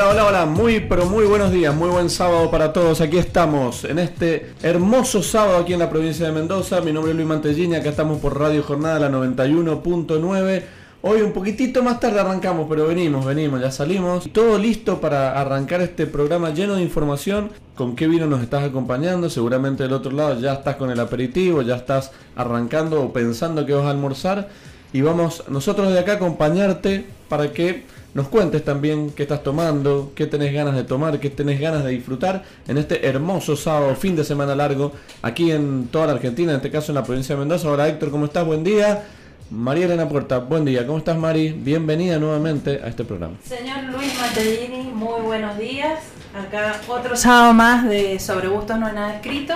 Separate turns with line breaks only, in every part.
Hola, hola, hola, muy pero muy buenos días, muy buen sábado para todos. Aquí estamos en este hermoso sábado aquí en la provincia de Mendoza. Mi nombre es Luis Mantellini, acá estamos por Radio Jornada, la 91.9. Hoy un poquitito más tarde arrancamos, pero venimos, venimos, ya salimos. Todo listo para arrancar este programa lleno de información. ¿Con qué vino nos estás acompañando? Seguramente del otro lado ya estás con el aperitivo, ya estás arrancando o pensando que vas a almorzar. Y vamos nosotros de acá a acompañarte para que nos cuentes también qué estás tomando, qué tenés ganas de tomar, qué tenés ganas de disfrutar en este hermoso sábado, fin de semana largo, aquí en toda la Argentina, en este caso en la provincia de Mendoza. Hola Héctor, ¿cómo estás? Buen día. María Elena Puerta, buen día. ¿Cómo estás Mari? Bienvenida nuevamente a este programa.
Señor Luis Matellini, muy buenos días. Acá otro sábado más de Sobre Gustos No hay nada escrito.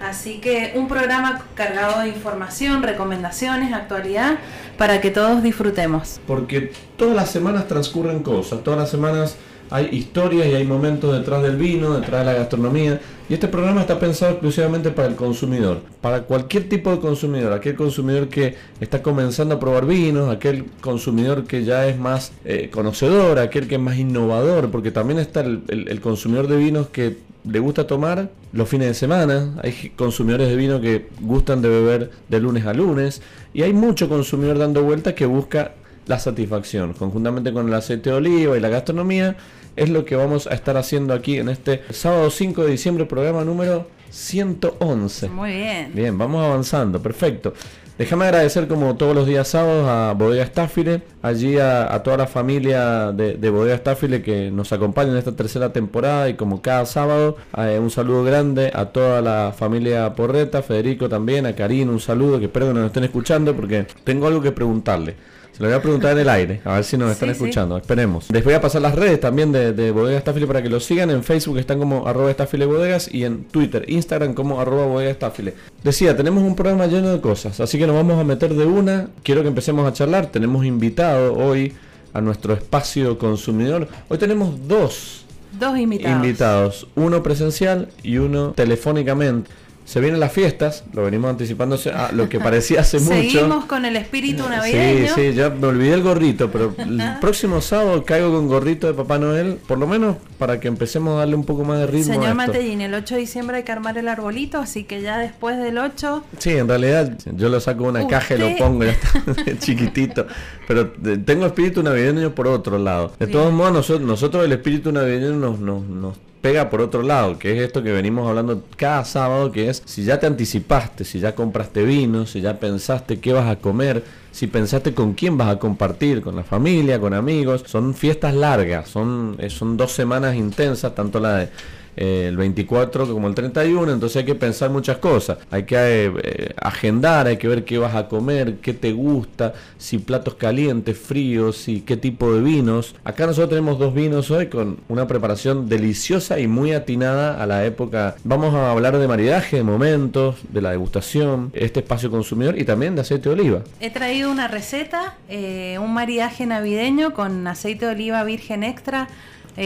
Así que un programa cargado de información, recomendaciones, actualidad, para que todos disfrutemos.
Porque todas las semanas transcurren cosas, todas las semanas hay historias y hay momentos detrás del vino, detrás de la gastronomía. Y este programa está pensado exclusivamente para el consumidor, para cualquier tipo de consumidor, aquel consumidor que está comenzando a probar vinos, aquel consumidor que ya es más eh, conocedor, aquel que es más innovador, porque también está el consumidor de vinos que le gusta tomar los fines de semana, hay consumidores de vino que gustan de beber de lunes a lunes y hay mucho consumidor dando vueltas que busca la satisfacción, conjuntamente con el aceite de oliva y la gastronomía, es lo que vamos a estar haciendo aquí en este sábado 5 de diciembre, programa número 111.
Muy bien.
Bien, vamos avanzando, perfecto. Déjame agradecer como todos los días sábados a Bodega Staffile, allí a, toda la familia de, Bodega Staffile que nos acompaña en esta tercera temporada y como cada sábado, eh, un saludo grande a toda la familia Porreta, Federico también, a Karin, un saludo, que espero que nos estén escuchando porque tengo algo que preguntarle. Lo voy a preguntar en el aire, a ver si nos están escuchando. Esperemos. Les voy a pasar las redes también de, de Bodega Estafile para que lo sigan. En Facebook están como arroba Estafile Bodegas y en Twitter, Instagram como arroba Bodega Estafile. Decía, tenemos un programa lleno de cosas, así que nos vamos a meter de una. Quiero que empecemos a charlar. Tenemos invitado hoy a nuestro espacio consumidor. Hoy tenemos dos
Dos invitados.
invitados. Uno presencial y uno telefónicamente se vienen las fiestas, lo venimos anticipando a lo que parecía hace mucho.
Seguimos con el espíritu navideño.
Sí, sí, ya me olvidé el gorrito, pero el próximo sábado caigo con gorrito de Papá Noel, por lo menos para que empecemos a darle un poco más de ritmo.
Señor Matellín, el 8 de diciembre hay que armar el arbolito, así que ya después del 8.
Sí, en realidad yo lo saco de una caja y lo pongo, ya está chiquitito. Pero tengo espíritu navideño por otro lado. De todos modos, nosotros, nosotros el espíritu navideño nos, nos, nos pega por otro lado, que es esto que venimos hablando cada sábado, que es si ya te anticipaste, si ya compraste vino, si ya pensaste qué vas a comer, si pensaste con quién vas a compartir, con la familia, con amigos, son fiestas largas, son, eh, son dos semanas intensas, tanto la de eh, el 24 como el 31, entonces hay que pensar muchas cosas, hay que eh, agendar, hay que ver qué vas a comer, qué te gusta, si platos calientes, fríos, y qué tipo de vinos. Acá nosotros tenemos dos vinos hoy con una preparación deliciosa y muy atinada a la época. Vamos a hablar de maridaje, de momentos, de la degustación, este espacio consumidor y también de aceite de oliva.
He traído una receta, eh, un maridaje navideño con aceite de oliva virgen extra,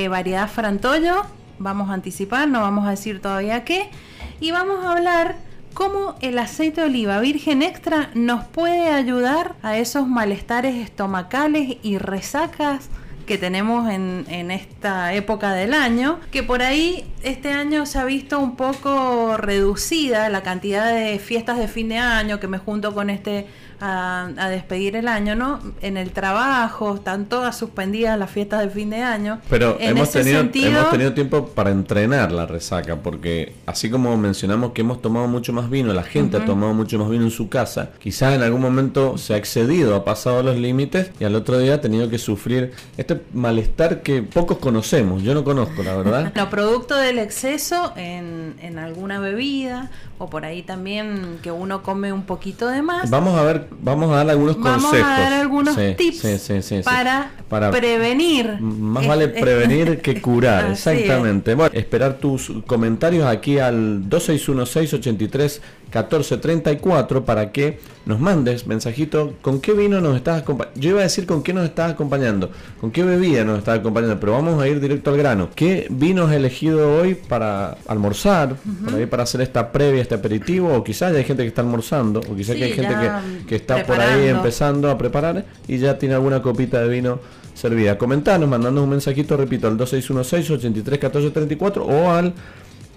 variedad frantollo vamos a anticipar, no vamos a decir todavía qué, y vamos a hablar cómo el aceite de oliva virgen extra nos puede ayudar a esos malestares estomacales y resacas que tenemos en, en, esta época del año, que por ahí este año se ha visto un poco reducida la cantidad de fiestas de fin de año que me junto con este a, despedir el año, ¿no? En el trabajo, están todas suspendidas las fiestas de fin de año.
Pero hemos, tenido, hemos tenido tiempo para entrenar la resaca, porque así como mencionamos que hemos tomado mucho más vino, la gente ha tomado mucho más vino en su casa, quizás en algún momento se ha excedido, ha pasado los límites y al otro día ha tenido que sufrir este malestar que pocos conocemos, yo no conozco, la verdad.
no, producto del exceso en, en alguna bebida o por ahí también que uno come un poquito de más.
Vamos a ver vamos a dar algunos
vamos
consejos.
a dar algunos tips para, para, prevenir.
Más vale prevenir que curar, exactamente. Bueno, esperar tus comentarios aquí al 2616 83 1434 para que nos mandes mensajito con qué vino nos estás acompañando. Yo iba a decir con qué nos estás acompañando, con qué bebida nos estás acompañando, pero vamos a ir directo al grano. ¿Qué vino has elegido hoy para almorzar, para, hacer esta previa, este aperitivo? O quizás hay gente que está almorzando, o quizás hay gente que, está por ahí empezando a preparar y ya tiene alguna copita de vino servida. Comentanos, mandando un mensajito, repito, al 2616 831434 o al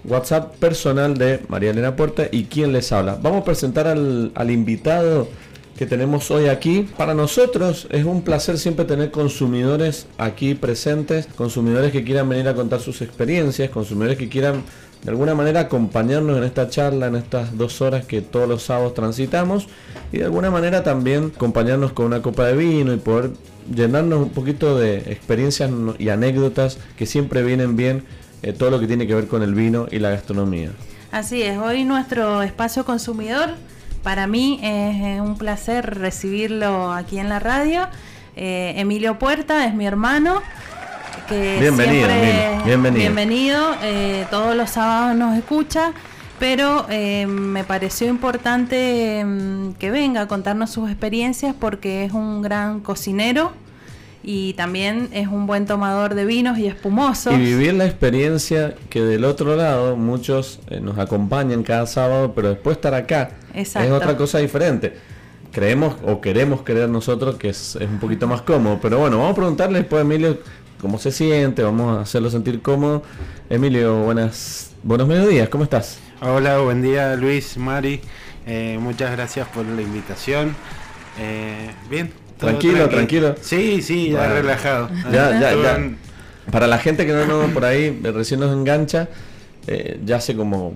WhatsApp personal de María Elena Puerta y quién les habla. Vamos a presentar al, invitado que tenemos hoy aquí. Para nosotros es un placer siempre tener consumidores aquí presentes, consumidores que quieran venir a contar sus experiencias, consumidores que quieran de alguna manera acompañarnos en esta charla, en estas dos horas que todos los sábados transitamos y de alguna manera también acompañarnos con una copa de vino y poder llenarnos un poquito de experiencias y anécdotas que siempre vienen bien eh, todo lo que tiene que ver con el vino y la gastronomía.
Así es, hoy nuestro espacio consumidor, para mí es un placer recibirlo aquí en la radio. Eh, Emilio Puerta es mi hermano. Que
bienvenido, siempre, bienvenido.
Bienvenido, eh, todos los sábados nos escucha pero me pareció importante mm, que venga a contarnos sus experiencias porque es un gran cocinero y también es un buen tomador de vinos y espumosos.
Y vivir la experiencia que del otro lado muchos eh, nos acompañan cada sábado, pero después estar acá es otra cosa diferente. Creemos o queremos creer nosotros que es, un poquito más cómodo, pero bueno, vamos a preguntarle después a Emilio cómo se siente, vamos a hacerlo sentir cómodo. Emilio, buenas, buenos mediodías, ¿cómo estás?
Hola, buen día Luis, Mari, eh, muchas gracias por la invitación. Eh, bien,
Tranquilo, tranquilo.
Sí, sí, ya relajado.
Ya, ya, ya. Para la gente que no, no por ahí eh, recién nos engancha, eh, ya hace como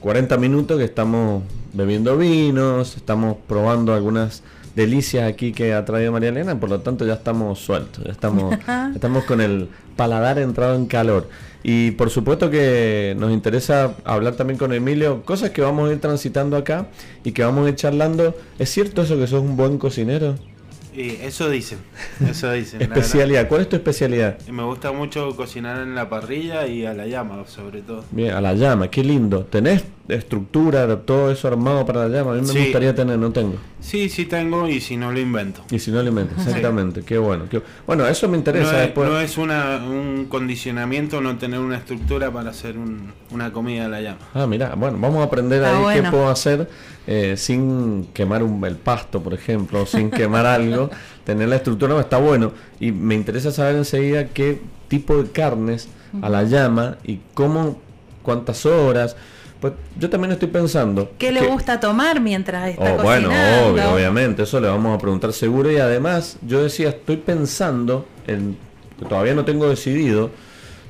40 minutos que estamos bebiendo vinos, estamos probando algunas delicias aquí que ha traído María Elena, por lo tanto ya estamos sueltos, ya estamos, estamos con el paladar entrado en calor. Y por supuesto que nos interesa hablar también con Emilio, cosas que vamos a ir transitando acá y que vamos a ir charlando. ¿Es cierto eso que sos un buen cocinero?
Eso dicen, eso dicen.
especialidad, ¿cuál es tu especialidad?
Me gusta mucho cocinar en la parrilla y a la llama, sobre todo.
Bien, a la llama, qué lindo. ¿Tenés estructura, todo eso armado para la llama? A mí me gustaría tener, no tengo.
Sí, sí tengo y si no lo invento.
Y si no lo invento, exactamente, qué bueno. Bueno, eso me interesa.
No
es,
no es una, un condicionamiento no tener una estructura para hacer una comida a la llama.
Ah, mira, bueno, vamos a aprender ahí qué puedo hacer eh, sin quemar un, el pasto, por ejemplo, sin quemar algo, tener la estructura está bueno. Y me interesa saber enseguida qué tipo de carnes a la llama y cómo, cuántas horas. Pues yo también estoy pensando.
¿Qué le gusta tomar mientras está
oh, Bueno, obviamente, eso le vamos a preguntar seguro. Y además, yo decía, estoy pensando en. Todavía no tengo decidido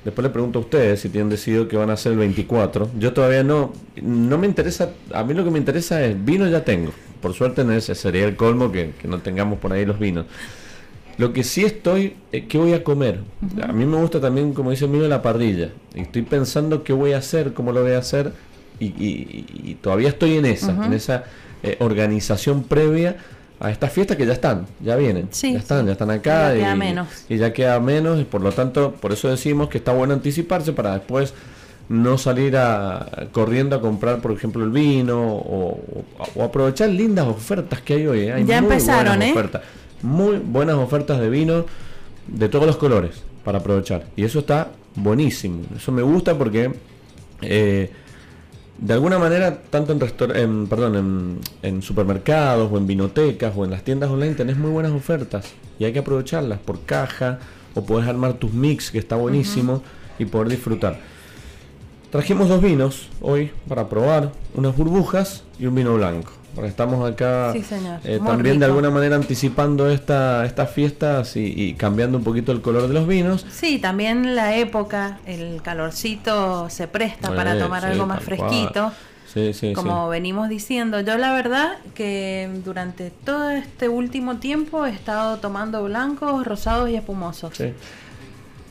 Después le pregunto a ustedes si tienen decidido que van a ser el 24. Yo todavía no, no me interesa, a mí lo que me interesa es vino ya tengo. Por suerte no ese sería el colmo que, no tengamos por ahí los vinos. Lo que sí estoy, eh, ¿qué voy a comer? A mí me gusta también, como dice el mío, la parrilla. estoy pensando qué voy a hacer, cómo lo voy a hacer. Y, todavía estoy en esa, en esa eh, organización previa a estas fiestas que ya están, ya vienen, ya están, ya están acá
y,
ya queda menos y por lo tanto por eso decimos que está bueno anticiparse para después no salir a, corriendo a comprar por ejemplo el vino o, aprovechar lindas ofertas que hay hoy. ¿eh? Hay
ya
muy
empezaron,
buenas
¿eh?
ofertas, muy buenas ofertas de vino de todos los colores para aprovechar y eso está buenísimo. Eso me gusta porque eh, de alguna manera, tanto en, en, perdón, en, supermercados o en vinotecas o en las tiendas online tenés muy buenas ofertas y hay que aprovecharlas por caja o puedes armar tus mix que está buenísimo y poder disfrutar. Trajimos dos vinos hoy para probar, unas burbujas y un vino blanco. Porque estamos acá
eh,
también de alguna manera anticipando esta, estas fiestas y, cambiando un poquito el color de los vinos.
Sí, también la época, el calorcito se presta para tomar algo más fresquito.
Sí, sí,
como venimos diciendo, yo la verdad que durante todo este último tiempo he estado tomando blancos, rosados y espumosos.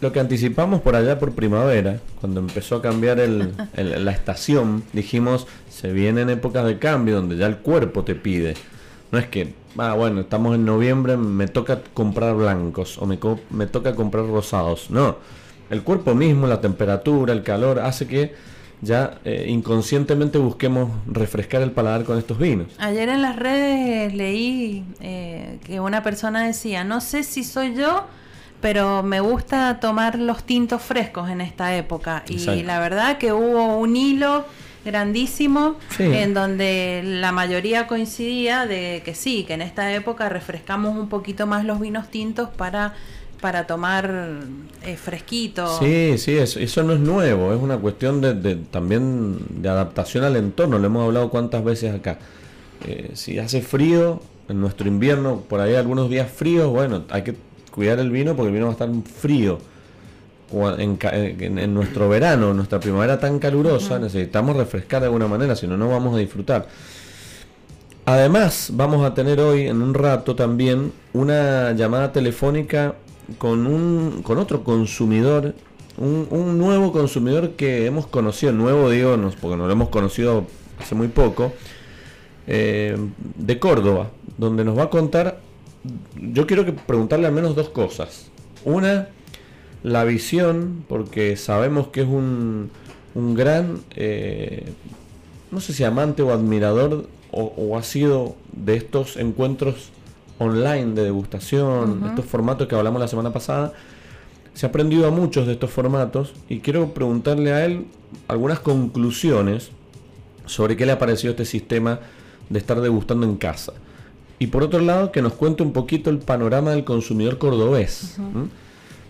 Lo que anticipamos por allá por primavera, cuando empezó a cambiar el, la estación, dijimos, se vienen épocas de cambio donde ya el cuerpo te pide No es que, ah, bueno, estamos en noviembre, me toca comprar blancos o me, me toca comprar rosados. No, el cuerpo mismo, la temperatura, el calor, hace que ya eh, inconscientemente busquemos refrescar el paladar con estos vinos.
Ayer en las redes leí eh, que una persona decía, no sé si soy yo, pero me gusta tomar los tintos frescos en esta época. Y la verdad que hubo un hilo grandísimo en donde la mayoría coincidía de que sí, que en esta época refrescamos un poquito más los vinos tintos para para tomar eh, fresquito.
Sí, sí, eso, eso, no es nuevo, es una cuestión de, también de adaptación al entorno, lo hemos hablado cuántas veces acá. Eh, si hace frío, en nuestro invierno, por ahí algunos días fríos, bueno, hay que cuidar el vino porque el vino va a estar frío. En, en, nuestro verano, nuestra primavera tan calurosa, necesitamos refrescar de alguna manera, si no, no vamos a disfrutar. Además, vamos a tener hoy, en un rato también, una llamada telefónica con, un, con otro consumidor, un, nuevo consumidor que hemos conocido, nuevo digo, porque no lo hemos conocido hace muy poco, eh, de Córdoba, donde nos va a contar, yo quiero que preguntarle al menos dos cosas. Una, la visión, porque sabemos que es un, un gran, eh, no sé si amante o admirador, o, o ha sido de estos encuentros online de degustación, estos formatos que hablamos la semana pasada. Se ha aprendido a muchos de estos formatos y quiero preguntarle a él algunas conclusiones sobre qué le ha parecido este sistema de estar degustando en casa. Y por otro lado, que nos cuente un poquito el panorama del consumidor cordobés.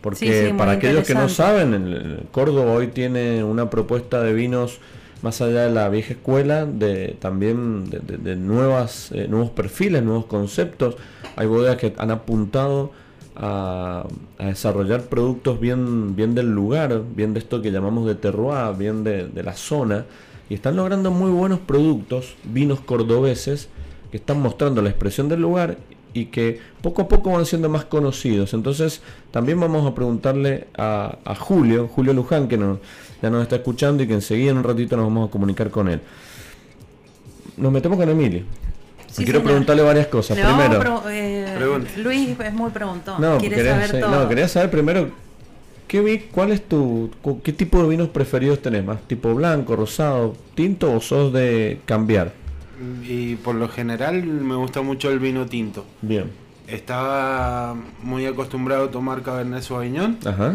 Porque para aquellos que no saben, el Córdoba hoy tiene una propuesta de vinos más allá de la vieja escuela, de también de, nuevas, eh, nuevos perfiles, nuevos conceptos. Hay bodegas que han apuntado a, desarrollar productos bien, bien del lugar, bien de esto que llamamos de terroir, bien de, la zona, y están logrando muy buenos productos, vinos cordobeses, que están mostrando la expresión del lugar y que poco a poco van siendo más conocidos. Entonces también vamos a preguntarle a, a Julio, Julio Luján, que nos ya nos está escuchando y que enseguida en un ratito nos vamos a comunicar con él. Nos metemos con Emilio. quiero preguntarle varias cosas. primero,
eh, Luis es muy preguntón.
No, quería saber, no, quería saber primero ¿qué, cuál es tu qué tipo de vinos preferidos tenés más, tipo blanco, rosado, tinto o sos de cambiar.
Y por lo general me gusta mucho el vino tinto.
Bien.
Estaba muy acostumbrado a tomar Cabernet Sauvignon. Ajá.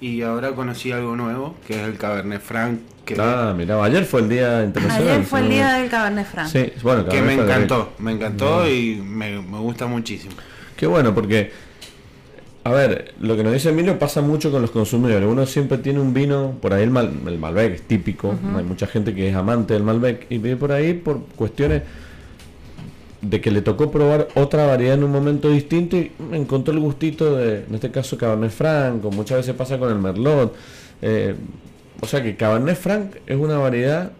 Y ahora conocí algo nuevo, que es el Cabernet Franc. Que
ah, mira, ayer fue el día internacional.
Ayer fue el día del Cabernet Franc.
Sí, bueno,
que me encantó, me encantó y me, gusta muchísimo.
Qué bueno, porque, a ver, lo que nos dice Emilio pasa mucho con los consumidores. Uno siempre tiene un vino, por ahí el, el Malbec es típico, hay mucha gente que es amante del Malbec y vive por ahí por cuestiones de que le tocó probar otra variedad en un momento distinto y encontró el gustito de, en este caso, Cabernet Franc, muchas veces pasa con el Merlot. Eh, o sea que Cabernet Franc es una variedad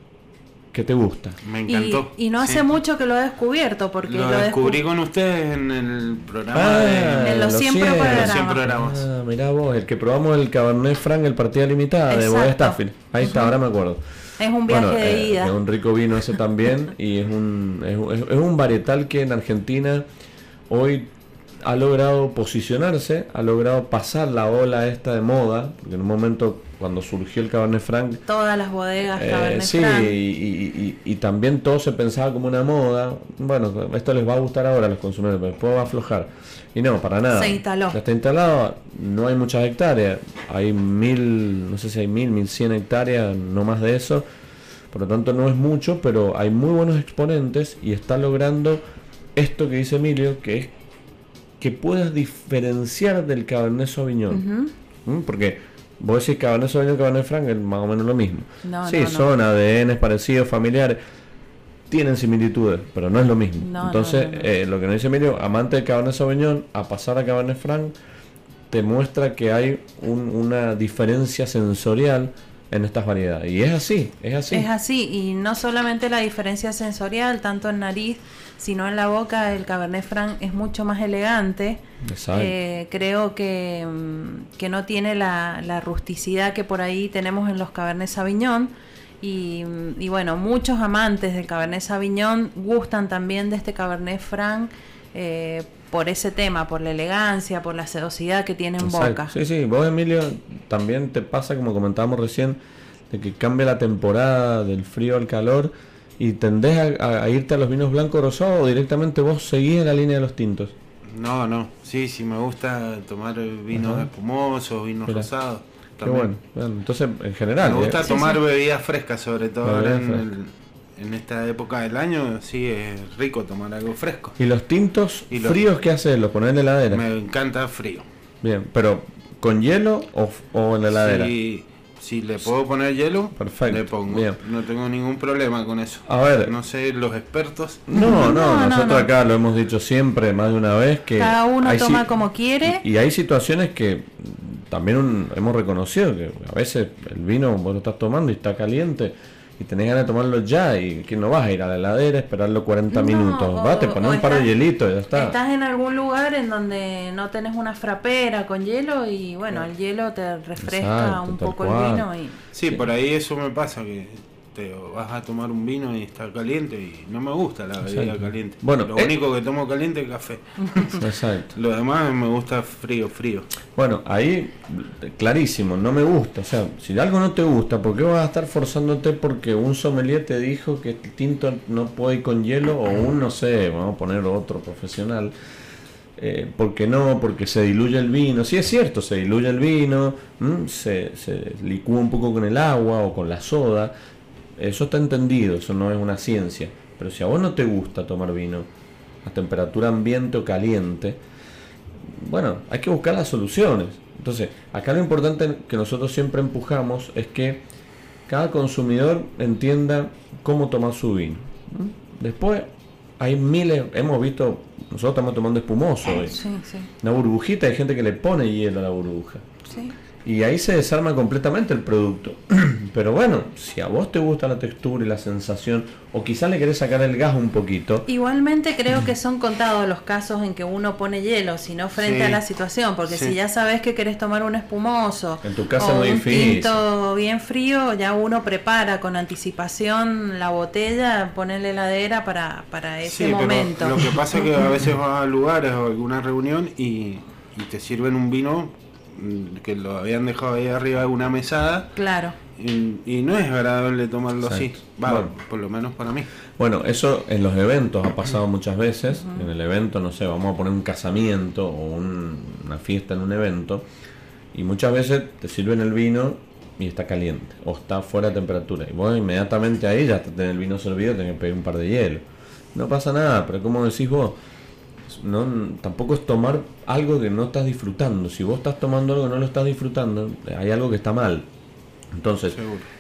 que te gusta.
Me encantó.
Y, no hace mucho que lo he descubierto, porque
lo, descubrí con ustedes en el programa de,
ah, en los 100
programas.
Ah, mirá vos, el que probamos el Cabernet Franc, el partida limitada de Boda Staffel. Ahí está, ahora me acuerdo.
Es un viaje de eh, ida.
Es un rico vino ese también y es un, es, un varietal que en Argentina hoy ha logrado posicionarse, ha logrado pasar la ola esta de moda, porque en un momento cuando surgió el Cabernet Franc...
Todas las bodegas
eh, Cabernet sí, Franc. Y, y, también todo se pensaba como una moda. Bueno, esto les va a gustar ahora a los consumidores, pero después va a aflojar. Y no, para nada.
Se instaló.
Ya está instalado, no hay muchas hectáreas. Hay mil, no sé si hay mil, mil cien hectáreas, no más de eso. Por lo tanto no es mucho, pero hay muy buenos exponentes y está logrando esto que dice Emilio, que es que puedas diferenciar del Cabernet Sauvignon. ¿Mm? Porque vos decís Cabernet Sauvignon, Cabernet Franc es más o menos lo mismo. sí, son ADN parecidos, familiares tienen similitudes, pero no es lo mismo. Entonces, eh, lo que nos dice Emilio, amante de Cabernet Sauvignon, a pasar a Cabernet Franc, te muestra que hay una diferencia sensorial en estas variedades. Y es así, es así.
Es así, y no solamente la diferencia sensorial, tanto en nariz, sino en la boca, el Cabernet Franc es mucho más elegante. Eh, creo que, mm, que, no tiene la, la rusticidad que por ahí tenemos en los Cabernet Sauvignon. Y, bueno, muchos amantes del Cabernet Sauvignon gustan también de este Cabernet Franc eh, por ese tema, por la elegancia, por la sedosidad que tiene en boca.
Sí, sí, vos Emilio también te pasa, como comentábamos recién, de que cambia la temporada del frío al calor y tendés a, irte a los vinos blancos rosados o directamente vos seguís en la línea de los tintos.
No, no, sí, sí me gusta tomar vinos espumosos, vinos rosados.
Qué bueno. Entonces, en general.
Me gusta ¿eh? tomar bebidas frescas, sobre todo en, esta época del año. Sí, es rico tomar algo fresco.
¿Y los tintos fríos qué haces? ¿Los pones en la heladera?
Me encanta frío.
Bien, pero ¿con hielo o, o en la heladera?
Sí si le puedo poner hielo,
Perfecto.
le pongo. No tengo ningún problema con eso.
A ver.
No sé, los expertos.
No, no, nosotros acá lo hemos dicho siempre, más de una vez, que...
Cada uno toma como quiere.
Y, hay situaciones que también hemos reconocido, que a veces el vino vos lo estás tomando y está caliente y tenés ganas de tomarlo ya y que no vas a ir a la heladera, esperarlo 40 minutos, va, te pones un par de hielitos y ya está.
Estás en algún lugar en donde no tenés una frapera con hielo y bueno, el hielo te refresca un poco el vino. Y...
Sí, por ahí eso me pasa, que vas a tomar un vino y está caliente y no me gusta la bebida caliente. Bueno, lo eh, único que tomo caliente es café. Exacto. lo demás me gusta frío, frío.
Bueno, ahí clarísimo, no me gusta. O sea, si algo no te gusta, ¿por qué vas a estar forzándote porque un sommelier te dijo que el tinto no puede ir con hielo o un, no sé, vamos a poner otro profesional? Eh, ¿Por qué no? Porque se diluye el vino. Sí, es cierto, se diluye el vino, se, se licúa un poco con el agua o con la soda, eso está entendido, eso no es una ciencia. Pero si a vos no te gusta tomar vino a temperatura ambiente o caliente, bueno, hay que buscar las soluciones. Entonces, acá lo importante que nosotros siempre empujamos es que cada consumidor entienda cómo tomar su vino. Después, hay miles, hemos visto, nosotros estamos tomando espumoso. Una burbujita, hay gente que le pone hielo a la burbuja. Sí y ahí se desarma completamente el producto. Pero bueno, si a vos te gusta la textura y la sensación, o quizás le querés sacar el gas un poquito.
Igualmente creo que son contados los casos en que uno pone hielo, sino frente a la situación, porque si ya sabes que querés tomar un espumoso
en tu casa
o
un
tinto bien frío, ya uno prepara con anticipación la botella, pone en la heladera para, para ese momento.
lo que pasa es que a veces vas a lugares o alguna reunión y, y te sirven un vino que lo habían dejado ahí arriba de una mesada.
Claro.
Y, no es agradable tomarlo así, por lo menos para mí.
Bueno, eso en los eventos ha pasado muchas veces. En el evento, no sé, vamos a poner un casamiento o una fiesta en un evento. Y muchas veces te sirven el vino y está caliente o está fuera de temperatura. Y vos inmediatamente ahí ya tenés el vino servido, tenés que pedir un par de hielo. No pasa nada, pero como decís vos, no, tampoco es tomar algo que no estás disfrutando. Si vos estás tomando algo que no lo estás disfrutando, hay algo que está mal. Entonces,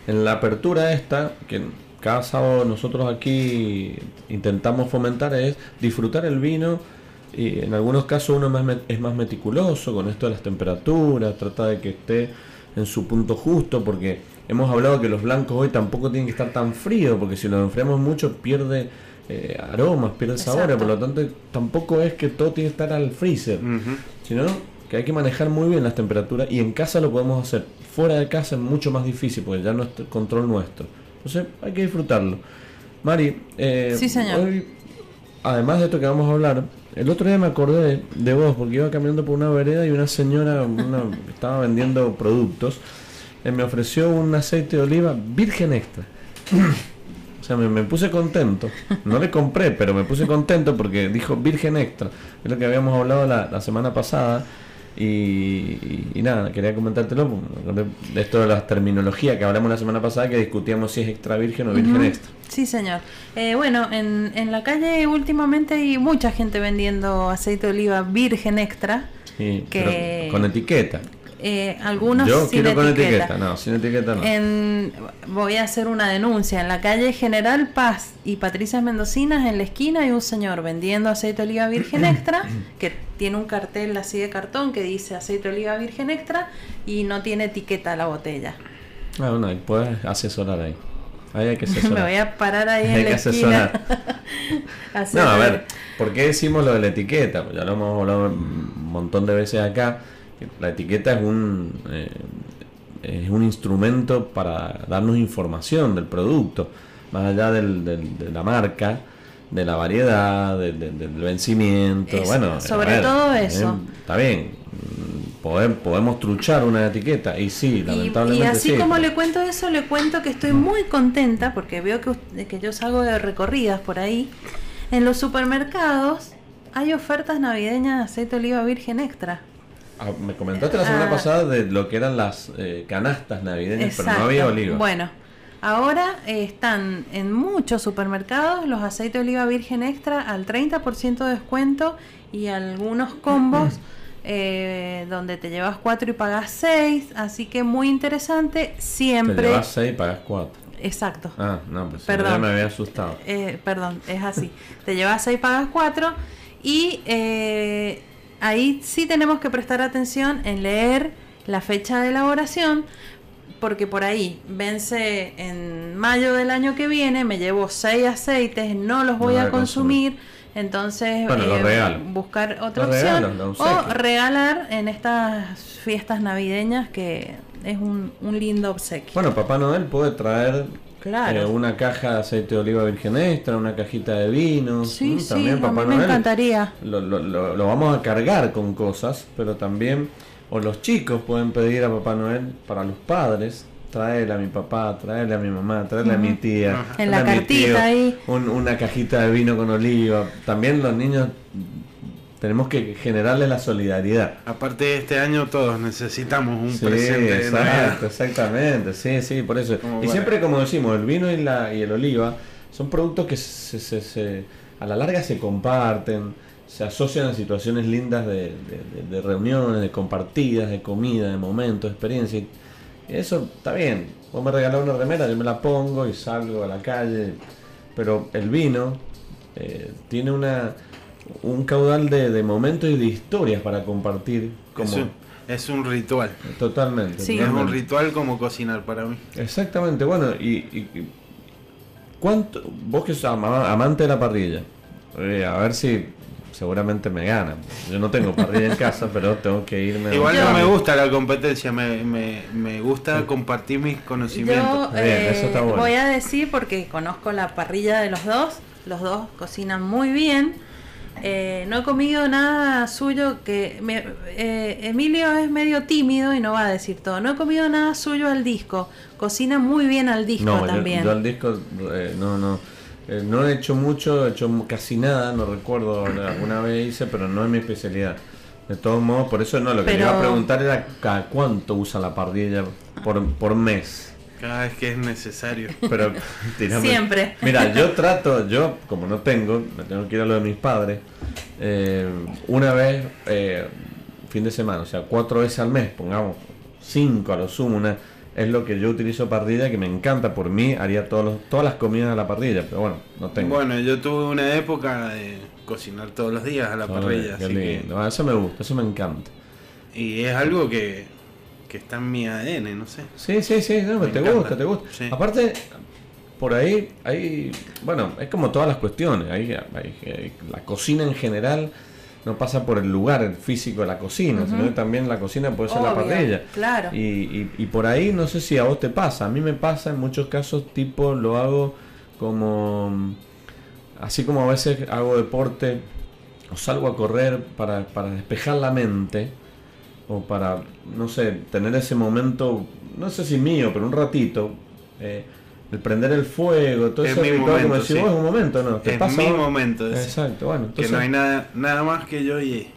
en la apertura esta, que cada sábado nosotros aquí intentamos fomentar, es disfrutar el vino. Y en algunos casos uno es más meticuloso con esto de las temperaturas, trata de que esté en su punto justo, porque hemos hablado que los blancos hoy tampoco tienen que estar tan fríos, porque si los enfriamos mucho pierde eh, aromas, pierde sabores, por lo tanto tampoco es que todo tiene que estar al freezer, sino que hay que manejar muy bien las temperaturas y en casa lo podemos hacer. Fuera de casa es mucho más difícil porque ya no es control nuestro. Entonces hay que disfrutarlo. Mari,
eh, Hoy,
además de esto que vamos a hablar, el otro día me acordé de vos porque iba caminando por una vereda y una señora una, estaba vendiendo productos. y me ofreció un aceite de oliva virgen extra. O sea, me, puse contento. No le compré, pero me puse contento porque dijo Virgen Extra. Es lo que habíamos hablado la, semana pasada. Y, nada, quería comentártelo de esto de la terminología que hablamos la semana pasada, que discutíamos si es extra virgen o virgen extra.
Sí, señor. Eh, bueno, en, en la calle últimamente hay mucha gente vendiendo aceite de oliva virgen extra.
que... con etiqueta.
Eh, algunos
Yo quiero con etiqueta. no, sin etiqueta no.
En, voy a hacer una denuncia. En la calle General Paz y Patricia Mendocinas, en la esquina, hay un señor vendiendo aceite de oliva virgen extra, que tiene un cartel así de cartón que dice aceite de oliva virgen extra y no tiene etiqueta la botella.
Ah, bueno, puedes asesorar ahí. Ahí hay que
asesorar. Me voy a parar ahí en la esquina.
no, a ver, ¿por qué decimos lo de la etiqueta? Pues ya lo hemos hablado un montón de veces acá la etiqueta es un, eh, es un instrumento para darnos información del producto, más allá del, de la marca, de la variedad, del vencimiento. bueno,
sobre todo eso.
está bien, podemos truchar una etiqueta y sí, lamentablemente.
Y, así como le cuento eso, le cuento que estoy muy contenta porque veo que, que yo salgo de recorridas por ahí. En los supermercados hay ofertas navideñas de aceite de oliva virgen extra.
Ah, me comentaste la semana ah. pasada de lo que eran las eh, canastas navideñas, pero no había oliva.
Bueno, ahora están en muchos supermercados los aceites de oliva virgen extra al 30% de descuento y algunos combos eh, donde te llevas 4 y pagas 6. Así que muy interesante. Siempre. Te
llevas 6 y pagas 4.
Exacto.
Ah, no, pues perdón. me había asustado.
Eh, perdón, es así. te llevas 6 y pagas 4. Y eh, ahí sí tenemos que prestar atención en leer la fecha de elaboración, porque por ahí vence en mayo del año que viene, me llevo seis aceites, no los voy a consumir, entonces
eh,
buscar otra opción o regalar en estas fiestas navideñas que es un, un lindo obsequio.
Bueno, Papá Noel puede traer Claro. Eh, una caja de aceite de oliva virgen extra, una cajita de vino.
Sí, sí, también Papá me encantaría.
Lo, lo, lo, vamos a cargar con cosas, pero también, o los chicos pueden pedir a Papá Noel para los padres, traerle a mi papá, traerle a mi mamá, traerle a mi tía.
En la cartita ahí.
una cajita de vino con oliva. También los niños tenemos que generarle la solidaridad.
Aparte de este año todos necesitamos un
sí,
presente.
Exacto, exactamente, sí, sí, por eso. y siempre como decimos, el vino y, la, y el oliva son productos que se, se, a la larga se comparten, se asocian a situaciones lindas de, de, reuniones, de compartidas, de comida, de momentos, de experiencia. Y eso está bien. Vos me regalás una remera, yo me la pongo y salgo a la calle. Pero el vino eh, tiene una un caudal de, momentos y de historias para compartir. Como...
Es, un, ritual.
Totalmente.
Es un ritual como cocinar para mí.
Exactamente, bueno, y, ¿cuánto, vos que sos amante de la parrilla, eh, a ver si seguramente me ganan. Yo no tengo parrilla en casa, pero tengo que irme.
Igual no me gusta la competencia, me, me, me gusta compartir mis conocimientos.
Eh, voy a decir, porque conozco la parrilla de los dos, los dos cocinan muy bien. Eh, no he comido nada suyo que eh, Emilio es medio tímido y no va a decir todo. No he comido nada suyo al disco. Cocina muy bien al disco también.
Yo, al disco eh, no no no he hecho mucho, he hecho casi nada. No recuerdo alguna vez hice, pero no es mi especialidad. De todos modos, por eso no. Lo que le iba a preguntar era cuánto usa la parrilla por por mes.
Cada vez que es necesario.
Pero
Siempre.
Mira, yo trato, yo como no tengo, me tengo que ir a lo de mis padres, eh, una vez, eh, fin de semana, o sea, cuatro veces al mes, pongamos, cinco a lo sumo, una, es lo que yo utilizo parrilla, que me encanta, por mí haría todos todas las comidas a la parrilla, pero bueno, no tengo.
Bueno, yo tuve una época de cocinar todos los días a la parrilla.
Eso me gusta, eso me encanta.
Y es algo que que está en mi ADN, no sé.
Sí, sí, sí, te gusta, te gusta. Aparte, por ahí, hay, bueno, es como todas las cuestiones, hay, la cocina en general no pasa por el lugar físico de la cocina, sino que también la cocina puede ser la parrilla.
Claro.
Y, y, por ahí no sé si a vos te pasa, a mí me pasa en muchos casos, tipo lo hago como, así como a veces hago deporte o salgo a correr para, para despejar la mente o para, no sé, tener ese momento, no sé si mío, pero un ratito, eh, el prender el fuego, todo
ese ritual, como decimos,
es un momento, ¿no?
¿Te es mi momento.
Exacto, bueno.
que no hay nada, nada más que yo y,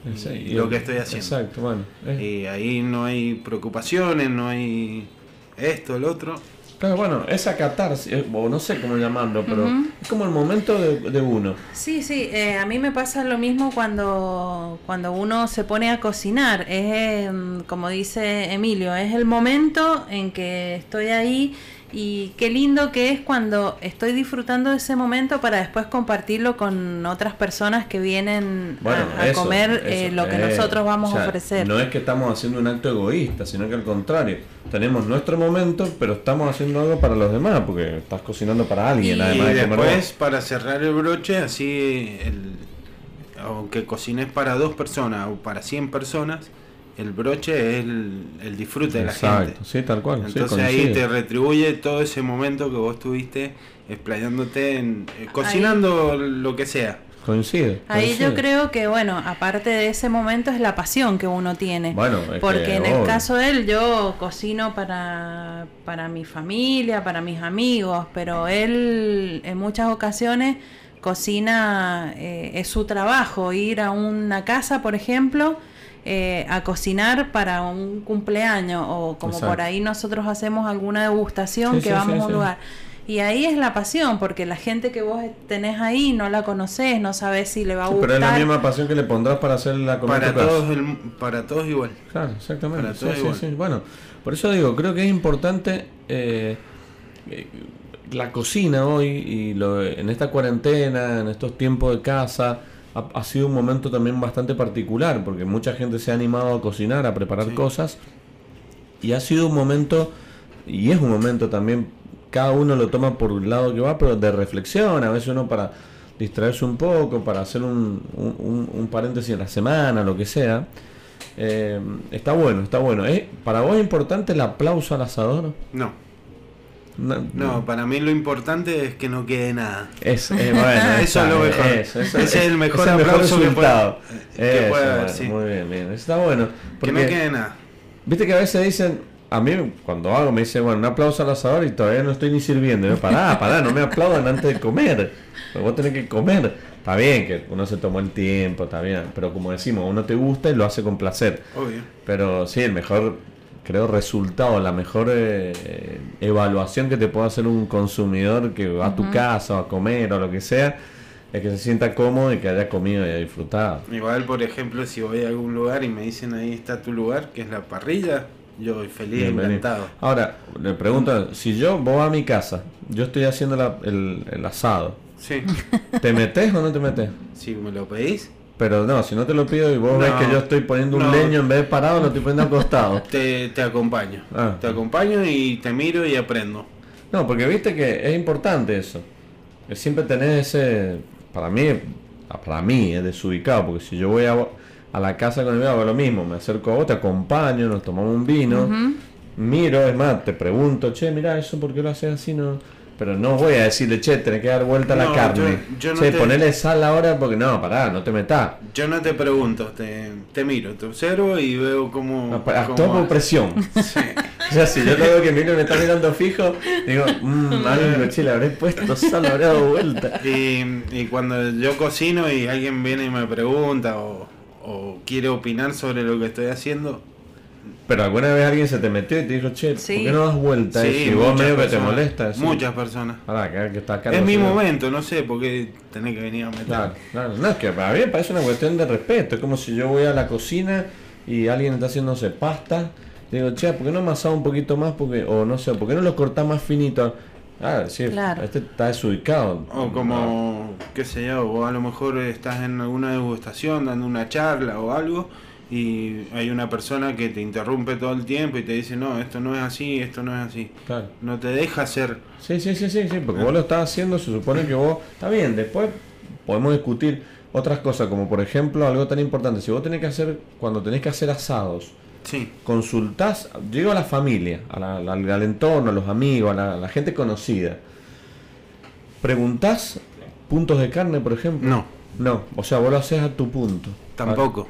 lo que estoy haciendo.
Exacto, bueno.
Y ahí no hay preocupaciones, no hay esto, el otro.
Claro, bueno, esa catarsis, eh, o no sé cómo llamarlo, pero es como el momento de, uno.
Sí, sí, eh, a mí me pasa lo mismo cuando, cuando uno se pone a cocinar. Es, em, como dice Emilio, es el momento en que estoy ahí y qué lindo que es cuando estoy disfrutando de ese momento para después compartirlo con otras personas que vienen a, comer eh, lo que nosotros vamos a ofrecer.
No es que estamos haciendo un acto egoísta, sino que al contrario, tenemos nuestro momento, pero estamos haciendo algo para los demás, porque estás cocinando para alguien. Y además
después, para cerrar el broche, así, el, aunque cocines para dos personas o para 100 personas, el broche es el, disfrute de la gente.
Sí, tal cual.
Entonces ahí te retribuye todo ese momento que vos estuviste explayándote, en, eh, cocinando lo que sea.
Coincide.
Ahí yo creo que, bueno, aparte de ese momento es la pasión que uno tiene.
Bueno,
porque en el caso de él yo cocino para, para mi familia, para mis amigos, pero él en muchas ocasiones cocina, eh, es su trabajo, ir a una casa, por ejemplo, eh, a cocinar para un cumpleaños o como por ahí nosotros hacemos alguna degustación que vamos a un lugar. Y ahí es la pasión, porque la gente que vos tenés ahí no la conoces, no sabes si le va a gustar.
pero es la misma pasión que le pondrás para hacer la
comida. Para, todos, para todos igual.
Claro, exactamente. Para todos igual. Bueno, por eso digo, creo que es importante eh, la cocina hoy y lo, en esta cuarentena, en estos tiempos de casa, ha, sido un momento también bastante particular, porque mucha gente se ha animado a cocinar, a preparar cosas, y ha sido un momento, y es un momento también cada uno lo toma por un lado que va, pero de reflexión, a veces uno para distraerse un poco, para hacer un, un, paréntesis en la semana, lo que sea. Eh, está bueno, está bueno. ¿Eh? ¿Para vos es importante el aplauso al asador?
No. No, para mí lo importante es que no quede nada.
Es, eh, bueno,
eso es lo mejor. Ese es el mejor aplauso que puede,
que haber. Muy bien, bien. Está bueno.
que no quede nada.
Viste que a veces dicen, a mí cuando hago me dice, bueno, un aplauso al asador y todavía no estoy ni sirviendo. Yo, pará, pará, no me aplaudan antes de comer. Vos tenés que comer. Está bien que uno se tomó el tiempo, está bien. Pero como decimos, uno te gusta y lo hace con placer.
Obvio.
Pero sí, el mejor, creo, resultado, la mejor eh, evaluación que te puede hacer un consumidor que va a tu casa a comer o lo que sea, es que se sienta cómodo y que haya comido y haya disfrutado.
Igual, por ejemplo, si voy a algún lugar y me dicen ahí está tu lugar, que es la parrilla, yo voy feliz, encantado.
Ahora, le pregunto, si yo voy a mi casa, yo estoy haciendo el, el, asado.
Sí.
¿Te metes o no te metes?
Si me lo pedís.
Pero no, si no te lo pido y vos ves que yo estoy poniendo un leño en vez de parado, lo estoy poniendo acostado.
Te, te acompaño. Ah. Te acompaño y te miro y aprendo.
No, porque viste que es importante eso. Es siempre tener ese, para mí, para mí es desubicado, porque si yo voy a a la casa con el hago lo mismo, me acerco a vos, te acompaño, nos tomamos un vino, miro, es más, te pregunto, che, mira eso, ¿por qué lo haces así? No? Pero no voy a decirle, che, tenés que dar vuelta a la carne. Yo, che, ponele sal ahora porque no, pará, no te metas.
Yo no te pregunto, te, te miro, te observo y veo cómo.
Actúa por presión. sí. O sea, si yo lo veo que miro me está mirando fijo, digo, mmm, algo, che, le habré puesto sal, le habré dado vuelta.
Y, y cuando yo cocino y alguien viene y me pregunta o o quiere opinar sobre lo que estoy haciendo.
Pero alguna vez alguien se te metió y te dijo, che, ¿por qué no das vuelta?
y vos medio que te molesta. Muchas personas.
que está
es mi momento, no sé por qué tenés que venir a meter.
Claro, No, es que para mí me parece una cuestión de respeto. Es como si yo voy a la cocina y alguien está haciéndose pasta. Digo, che, ¿por qué no amasás un poquito más? porque O no sé, ¿por qué no lo cortás más finito? Ah, sí, este está desubicado.
O como, qué sé yo, o a lo mejor estás en alguna degustación dando una charla o algo y hay una persona que te interrumpe todo el tiempo y te dice, no, esto no es así, esto no es así.
Claro.
No te deja hacer.
Sí, sí, sí, sí, sí porque vos lo estás haciendo, se supone que vos... Está bien, después podemos discutir otras cosas, como por ejemplo algo tan importante, si vos tenés que hacer, cuando tenés que hacer asados,
Sí.
Consultás, llego a la familia, al, entorno, a los amigos, a la, gente conocida. ¿Preguntás puntos de carne, por ejemplo?
No.
No, o sea, vos lo haces a tu punto.
Tampoco.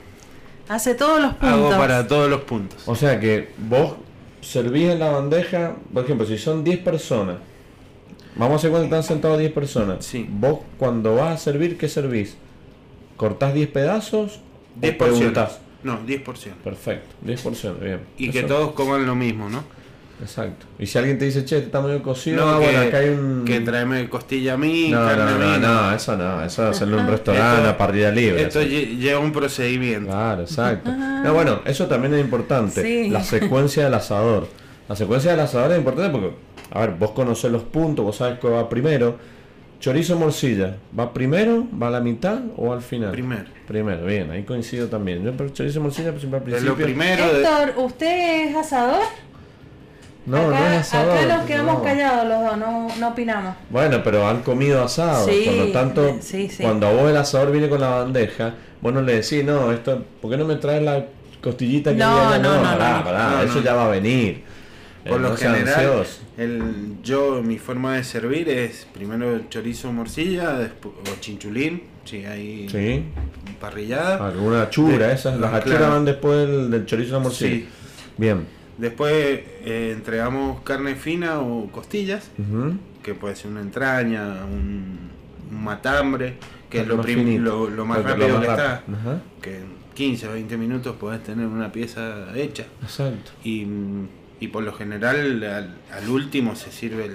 Hace todos los puntos.
Hago para todos los puntos.
O sea que vos servís en la bandeja, por ejemplo, si son 10 personas, vamos a hacer cuando están sentados 10 personas.
Sí.
Vos cuando vas a servir, ¿qué servís? ¿Cortás 10 pedazos?
10 preguntás? No, 10%.
Perfecto, 10%, bien.
Y que todos coman lo mismo, ¿no?
Exacto. Y si alguien te dice, che, está medio cocido, no, ah, que, bueno, acá hay un.
Que tráeme costilla a mí,
no,
carne
no, no, no, eso no, eso es hacerlo en un restaurante a parrilla libre.
Esto lleva un procedimiento.
Claro, exacto. No, bueno, eso también es importante. La secuencia del asador. La secuencia del asador es importante porque, a ver, vos conocés los puntos, vos sabes que va primero Chorizo morcilla, ¿va primero, va a la mitad o al final?
Primero.
Primero, bien, ahí coincido también. Yo pero chorizo morcilla pues, siempre al principio.
lo primero.
Héctor, ¿usted es asador?
No, no es asador.
Acá nos quedamos callados los dos, no, no opinamos.
Bueno, pero han comido asado. Sí, por lo tanto, cuando a vos el asador viene con la bandeja, vos no le decís, no, esto, ¿por qué no me traes la costillita que no, no, no, eso ya va a venir.
Por lo general, el, yo, mi forma de servir es primero chorizo morcilla después, o chinchulín, si hay
sí.
parrillada.
Alguna achura, esas, las achuras van después del, chorizo de morcilla. Sí. Bien.
Después eh, entregamos carne fina o costillas, que puede ser una entraña, un, matambre, que es lo, lo, más rápido que está. Que en 15 o 20 minutos podés tener una pieza hecha.
Exacto.
Y y por lo general al, último se sirve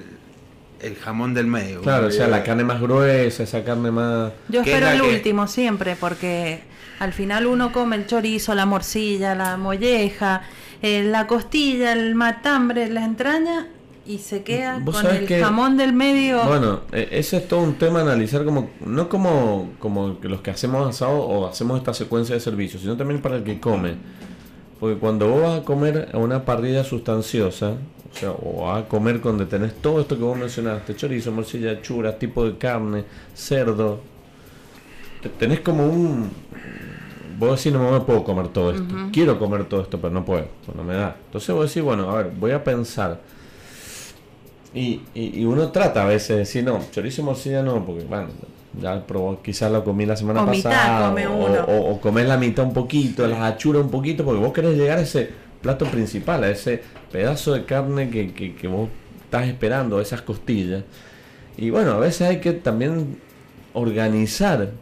el, jamón del medio.
Claro, o sea, la carne más gruesa, esa carne más...
Yo espero el último siempre, porque al final uno come el chorizo, la morcilla, la molleja, eh, la costilla, el matambre, la entraña y se queda con el jamón del medio.
Bueno, e, ese es todo un tema analizar como no como como los que hacemos asado o hacemos esta secuencia de servicios, sino también para el que come. Porque cuando vos vas a comer a una parrilla sustanciosa, o sea, o a comer donde tenés todo esto que vos mencionaste, chorizo, morcilla, chura, tipo de carne, cerdo, tenés como un... Vos decís, no me puedo comer todo esto. Quiero comer todo esto, pero no puedo, pues no me da. Entonces vos decís, bueno, a ver, voy a pensar. Y, y, uno trata a veces de decir, no, chorizo y morcilla no, porque, bueno, ya probó, quizás lo comí la semana pasada. o, o, comer la mitad un poquito, las achuras un poquito, porque vos querés llegar a ese plato principal, a ese pedazo de carne que, que, vos estás esperando, esas costillas. Y bueno, a veces hay que también organizar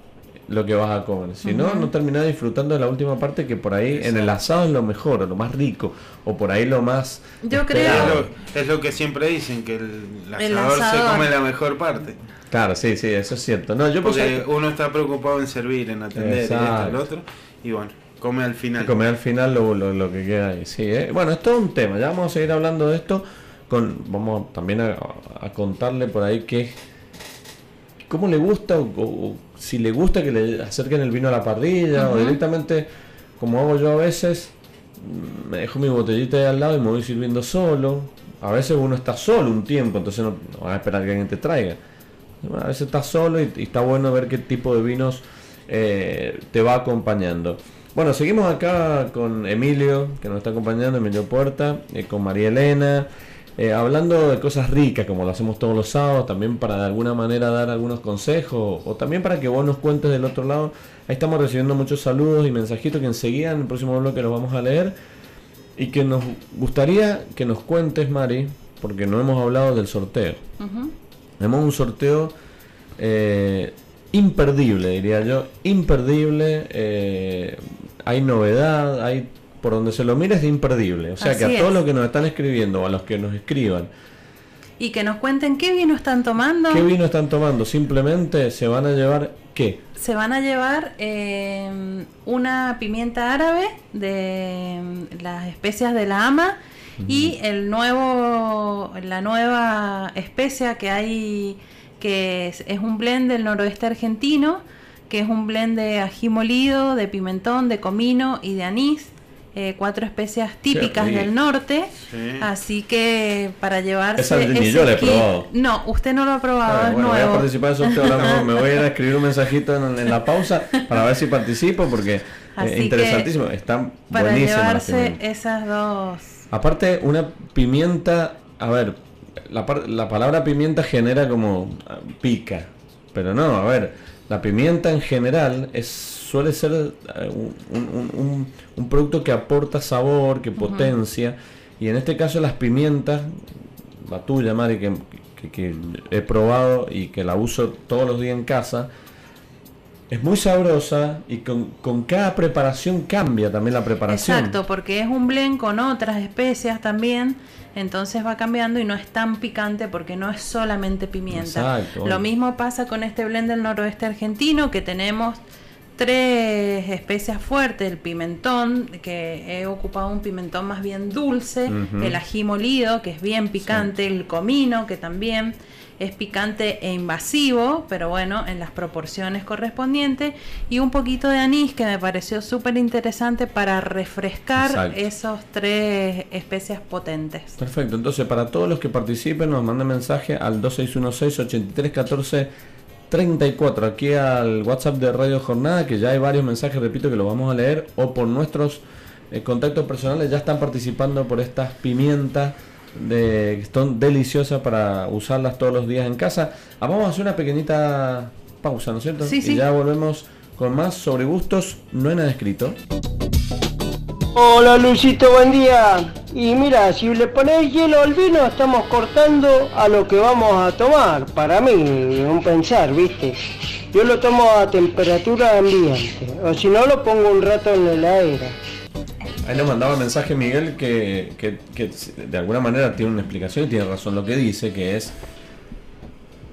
lo que vas a comer. Si no, no terminás disfrutando de la última parte que por ahí en el asado es lo mejor, lo más rico, o por ahí lo más...
Yo creo...
Es lo, que siempre dicen, que el, asador, se come la mejor parte.
Claro, sí, sí, eso es cierto. No, yo
Porque uno está preocupado en servir, en atender, esto, el otro, y bueno, come al final.
Come al final lo, lo, que queda ahí, sí. ¿eh? Bueno, es todo un tema, ya vamos a seguir hablando de esto, con vamos también a, contarle por ahí qué, cómo le gusta, o, si le gusta que le acerquen el vino a la parrilla, o directamente, como hago yo a veces, me dejo mi botellita ahí al lado y me voy sirviendo solo. A veces uno está solo un tiempo, entonces no, no va a esperar que alguien te traiga a veces estás solo y, está bueno ver qué tipo de vinos eh, te va acompañando. Bueno, seguimos acá con Emilio, que nos está acompañando, Emilio Puerta, eh, con María Elena, eh, hablando de cosas ricas, como lo hacemos todos los sábados, también para de alguna manera dar algunos consejos, o también para que vos nos cuentes del otro lado. Ahí estamos recibiendo muchos saludos y mensajitos que enseguida en el próximo bloque los vamos a leer. Y que nos gustaría que nos cuentes, Mari, porque no hemos hablado del sorteo. Tenemos un sorteo eh, imperdible, diría yo, imperdible. Eh, hay novedad, hay por donde se lo mire es imperdible. O sea que a todos los que nos están escribiendo, o a los que nos escriban,
y que nos cuenten qué vino están tomando.
¿Qué vino están tomando? Simplemente se van a llevar qué?
Se van a llevar eh, una pimienta árabe de las especias de la ama y el nuevo, la nueva especia que hay, que es, un blend del noroeste argentino, que es un blend de ají molido, de pimentón, de comino y de anís. Eh, cuatro especias típicas del norte, así que para llevarse
Esa ese yo la he probado.
No, usted no lo ha probado, es nuevo. Voy a
participar en sorteo, me voy a ir a escribir un mensajito en, la pausa para ver si participo porque es eh, interesantísimo, están
para llevarse esas dos.
Aparte, una pimienta, a ver, la, la palabra pimienta genera como ah, pica, pero no, a ver, la pimienta en general es suele ser eh, un, un, producto que aporta sabor, que potencia, y en este caso las pimientas, la tuya, Mari, que, que, he probado y que la uso todos los días en casa, es muy sabrosa y con, cada preparación cambia también la preparación.
Exacto, porque es un blend con otras especias también, entonces va cambiando y no es tan picante porque no es solamente pimienta. Lo mismo pasa con este blend del noroeste argentino que tenemos tres especias fuertes, el pimentón, que he ocupado un pimentón más bien dulce, el ají molido, que es bien picante, el comino, que también es picante e invasivo, pero bueno, en las proporciones correspondientes, y un poquito de anís que me pareció súper interesante para refrescar esos tres especias potentes.
Perfecto, entonces para todos los que participen nos manden mensaje al 2616 34 aquí al WhatsApp de Radio Jornada, que ya hay varios mensajes, repito, que lo vamos a leer, o por nuestros eh, contactos personales ya están participando por estas pimientas de, que son deliciosas para usarlas todos los días en casa. Ah, vamos a hacer una pequeñita pausa, ¿no es cierto?
Sí,
y ya volvemos con más sobre gustos, no hay nada escrito.
Hola Luisito, buen día. Y mira, si le pones hielo al vino, estamos cortando a lo que vamos a tomar. Para mí, un pensar, ¿viste? Yo lo tomo a temperatura ambiente, o si no lo pongo un rato en la heladera.
Ahí nos mandaba mensaje Miguel que, que de alguna manera tiene una explicación y tiene razón lo que dice, que es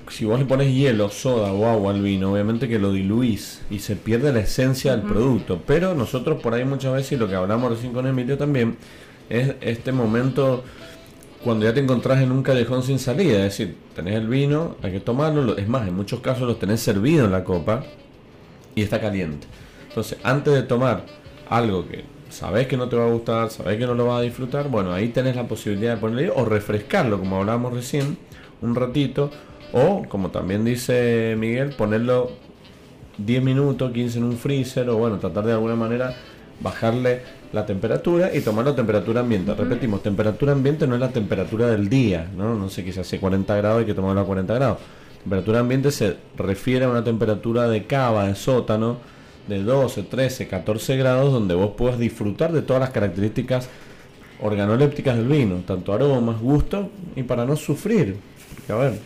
si vos le pones hielo, soda o agua al vino, obviamente que lo diluís y se pierde la esencia del producto. Pero nosotros por ahí muchas veces, y lo que hablamos recién con Emilio también, es este momento cuando ya te encontrás en un callejón sin salida. Es decir, tenés el vino, hay que tomarlo. Es más, en muchos casos lo tenés servido en la copa y está caliente. Entonces, antes de tomar algo que sabés que no te va a gustar, sabés que no lo vas a disfrutar, bueno, ahí tenés la posibilidad de ponerlo o refrescarlo, como hablábamos recién, un ratito o, como también dice Miguel, ponerlo 10 minutos, 15 en un freezer o bueno, tratar de alguna manera bajarle la temperatura y tomar la temperatura ambiente. Repetimos, temperatura ambiente no es la temperatura del día, ¿no? No sé, quizás hace 40 grados hay que tomarlo a 40 grados. Temperatura ambiente se refiere a una temperatura de cava, de sótano, de 12, 13, 14 grados, donde vos puedas disfrutar de todas las características organolépticas del vino, tanto aromas, gusto, y para no sufrir. Porque, a ver,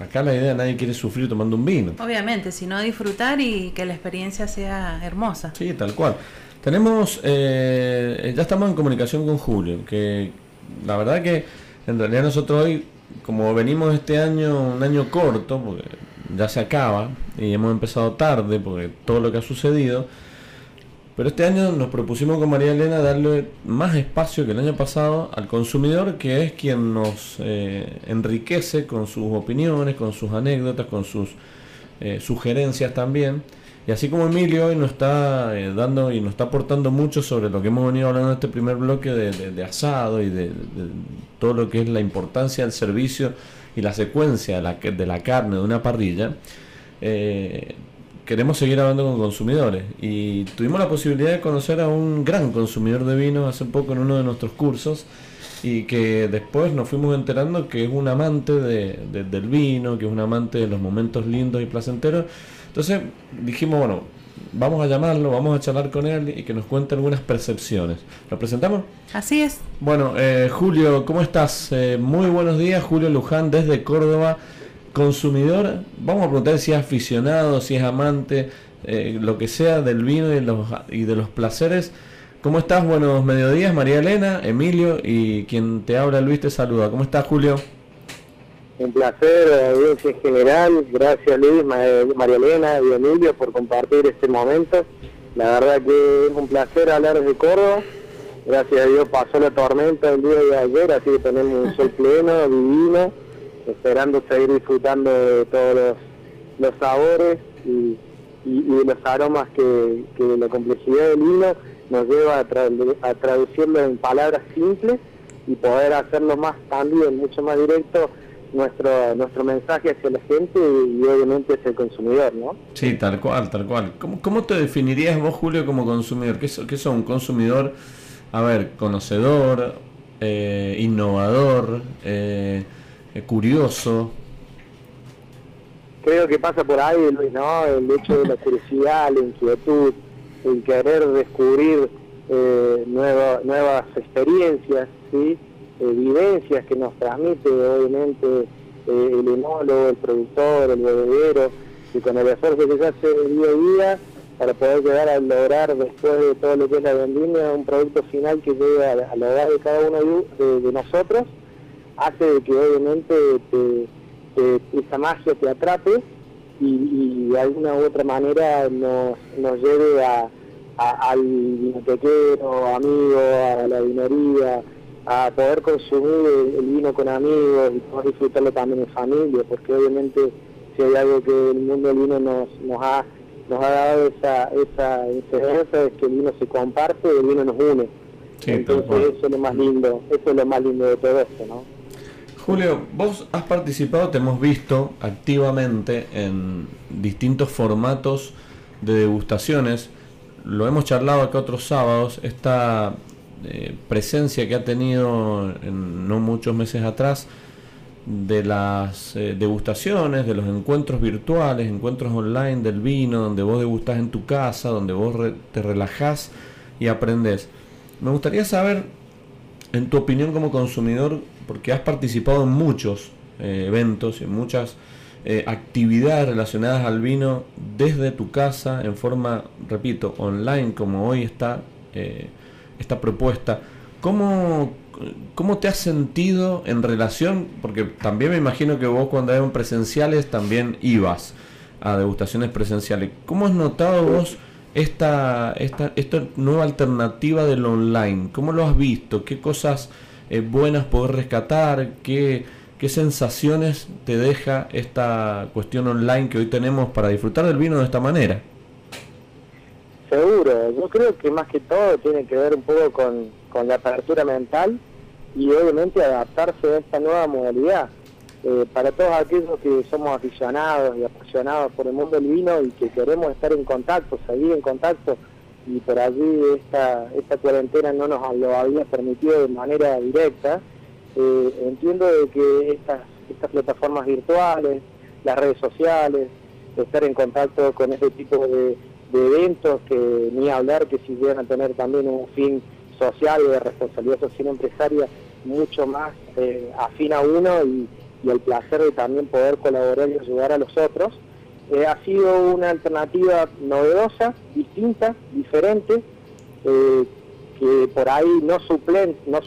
acá la idea nadie quiere sufrir tomando un vino.
Obviamente, sino disfrutar y que la experiencia sea hermosa.
Sí, tal cual. Tenemos, eh, ya estamos en comunicación con Julio, que la verdad que en realidad nosotros hoy, como venimos este año, un año corto, porque ya se acaba, y hemos empezado tarde, porque todo lo que ha sucedido, pero este año nos propusimos con María Elena darle más espacio que el año pasado al consumidor, que es quien nos eh, enriquece con sus opiniones, con sus anécdotas, con sus eh, sugerencias también. Y así como Emilio hoy nos está eh, dando y nos está aportando mucho sobre lo que hemos venido hablando en este primer bloque de, asado y de, todo lo que es la importancia del servicio y la secuencia de la, de la carne de una parrilla, queremos seguir hablando con consumidores y tuvimos la posibilidad de conocer a un gran consumidor de vino hace poco en uno de nuestros cursos y que después nos fuimos enterando que es un amante de, del vino, que es un amante de los momentos lindos y placenteros. Entonces dijimos, bueno, vamos a llamarlo, vamos a charlar con él y que nos cuente algunas percepciones. ¿Lo presentamos?
Así es.
Bueno, eh, Julio, ¿cómo estás? Eh, muy buenos días, Julio Luján desde Córdoba consumidor, vamos a preguntar si es aficionado, si es amante, eh, lo que sea del vino y de, los, y de los placeres. ¿Cómo estás? Buenos mediodías, María Elena, Emilio y quien te habla Luis te saluda. ¿Cómo estás, Julio?
Un placer, audiencia en general. Gracias, Luis, María Elena y Emilio por compartir este momento. La verdad que es un placer hablar de Córdoba. Gracias a Dios pasó la tormenta el día de ayer, así que tenemos un sol pleno, divino esperando seguir disfrutando de todos los, sabores y, de los aromas que, la complejidad del vino nos lleva a, traducirlo en palabras simples y poder hacerlo más también, mucho más directo nuestro nuestro mensaje hacia la gente y, obviamente hacia el consumidor, ¿no?
Sí, tal cual, tal cual. ¿Cómo, cómo te definirías vos, Julio, como consumidor? ¿Qué, qué sos un consumidor, a ver, conocedor, eh, innovador, eh, curioso.
Creo que pasa por ahí, ¿no? El hecho de la curiosidad, la inquietud, el querer descubrir eh, nuevas experiencias, ¿sí? evidencias que nos transmite obviamente eh, el enólogo, el productor, el bebedero, y con el esfuerzo que se hace día a día para poder llegar a lograr después de todo lo que es la vendimia un producto final que llegue a, la hogar de cada uno de nosotros hace que obviamente esa magia te atrape y, de alguna u otra manera nos, nos lleve a, al vinotequero, amigo, a la vinería, a poder consumir el, vino con amigos y poder disfrutarlo también en familia, porque obviamente si hay algo que el mundo del vino nos, nos ha nos ha dado esa, esa enseñanza es que el vino se comparte y el vino nos une. Entonces eso es lo más lindo, eso es lo más lindo de todo esto, ¿no?
Julio, vos has participado, te hemos visto activamente en distintos formatos de degustaciones. lo hemos charlado acá otros sábados, esta eh, presencia que ha tenido en no muchos meses atrás de las eh, degustaciones, de los encuentros virtuales, encuentros online del vino, donde vos degustás en tu casa, donde vos te relajás y aprendés. Me gustaría saber, en tu opinión como consumidor, porque has participado en muchos eh, eventos, en muchas eh, actividades relacionadas al vino desde tu casa, en forma, repito, online, como hoy está esta propuesta. ¿Cómo, ¿Cómo te has sentido en relación? Porque también me imagino que vos cuando eran presenciales también ibas a degustaciones presenciales. ¿Cómo has notado vos esta, esta, esta nueva alternativa del online? ¿Cómo lo has visto? ¿Qué cosas eh, buenas podés rescatar? ¿Qué, ¿Qué sensaciones te deja esta cuestión online que hoy tenemos para disfrutar del vino de esta manera?
Seguro, yo creo que más que todo tiene que ver un poco con, con la apertura mental y obviamente adaptarse a esta nueva modalidad. Eh, para todos aquellos que somos aficionados y apasionados por el mundo del vino y que queremos estar en contacto, seguir en contacto, y por allí esta, esta cuarentena no nos lo había permitido de manera directa, eh, entiendo de que estas, plataformas virtuales, las redes sociales, estar en contacto con este tipo de, de eventos, que ni hablar que si llegan a tener también un fin social y de responsabilidad social empresaria mucho más eh, afín a uno y, el placer de también poder colaborar y ayudar a los otros. Eh, ha sido una alternativa novedosa, distinta, diferente, eh, que por ahí no suplen, no,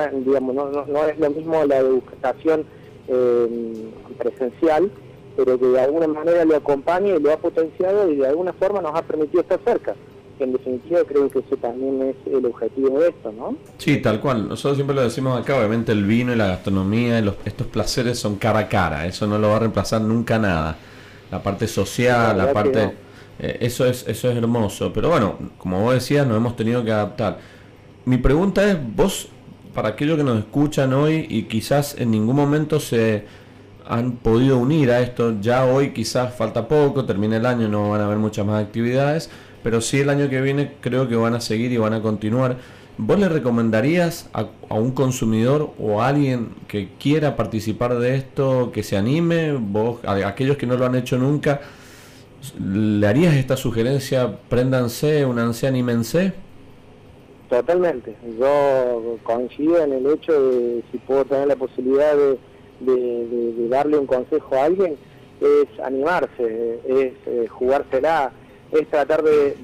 es, lo mismo la educación presencial, pero que de alguna manera lo acompaña y lo ha potenciado y de alguna forma nos ha permitido estar cerca en definitiva creo que ese también es el objetivo de esto, ¿no?
Sí, tal cual. Nosotros siempre lo decimos acá, obviamente el vino y la gastronomía, los, estos placeres son cara a cara, eso no lo va a reemplazar nunca nada. La parte social, la, parte... Eh, eso, es, eso es hermoso, pero bueno, como vos decías, nos hemos tenido que adaptar. Mi pregunta es, vos, para aquellos que nos escuchan hoy y quizás en ningún momento se han podido unir a esto, ya hoy quizás falta poco, termina el año, no van a haber muchas más actividades, pero sí el año que viene creo que van a seguir y van a continuar. ¿Vos le recomendarías a, un consumidor o a alguien que quiera participar de esto, que se anime? ¿Vos, a, aquellos que no lo han hecho nunca, le harías esta sugerencia, préndanse, unanse, anímense?
Totalmente. Yo coincido en el hecho de si puedo tener la posibilidad de, darle un consejo a alguien, es animarse, es eh, jugársela es tratar de,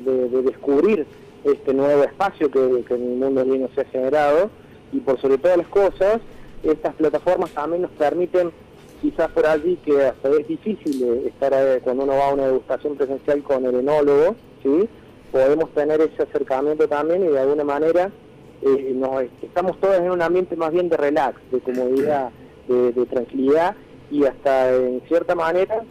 descubrir este nuevo espacio que, en el mundo vino se ha generado y por sobre todas las cosas, estas plataformas también nos permiten, quizás por allí que hasta es difícil estar eh, cuando uno va a una degustación presencial con el enólogo, ¿sí? podemos tener ese acercamiento también y de alguna manera eh, nos, estamos todos en un ambiente más bien de relax, de comodidad, de tranquilidad y hasta en cierta manera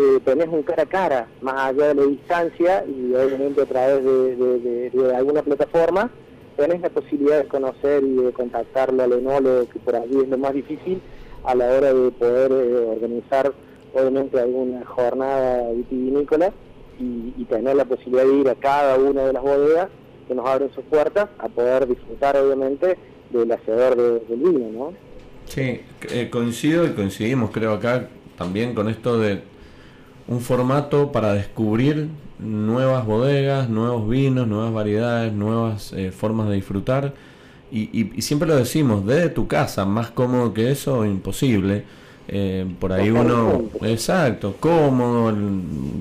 eh, tenés un cara a cara, más allá de la distancia y obviamente a través de, alguna plataforma, tenés la posibilidad de conocer y de contactarlo al enólogo, que por allí es lo más difícil, a la hora de poder eh, organizar obviamente alguna jornada vitivinícola y, tener la posibilidad de ir a cada una de las bodegas que nos abren sus puertas a poder disfrutar obviamente del hacedor del vino, ¿no?
Sí, eh, coincido y coincidimos creo acá también con esto de un formato para descubrir nuevas bodegas, nuevos vinos, nuevas variedades, nuevas eh, formas de disfrutar. Y, siempre lo decimos, desde tu casa, más cómodo que eso, imposible. Eh, por ahí uno, exacto, cómodo,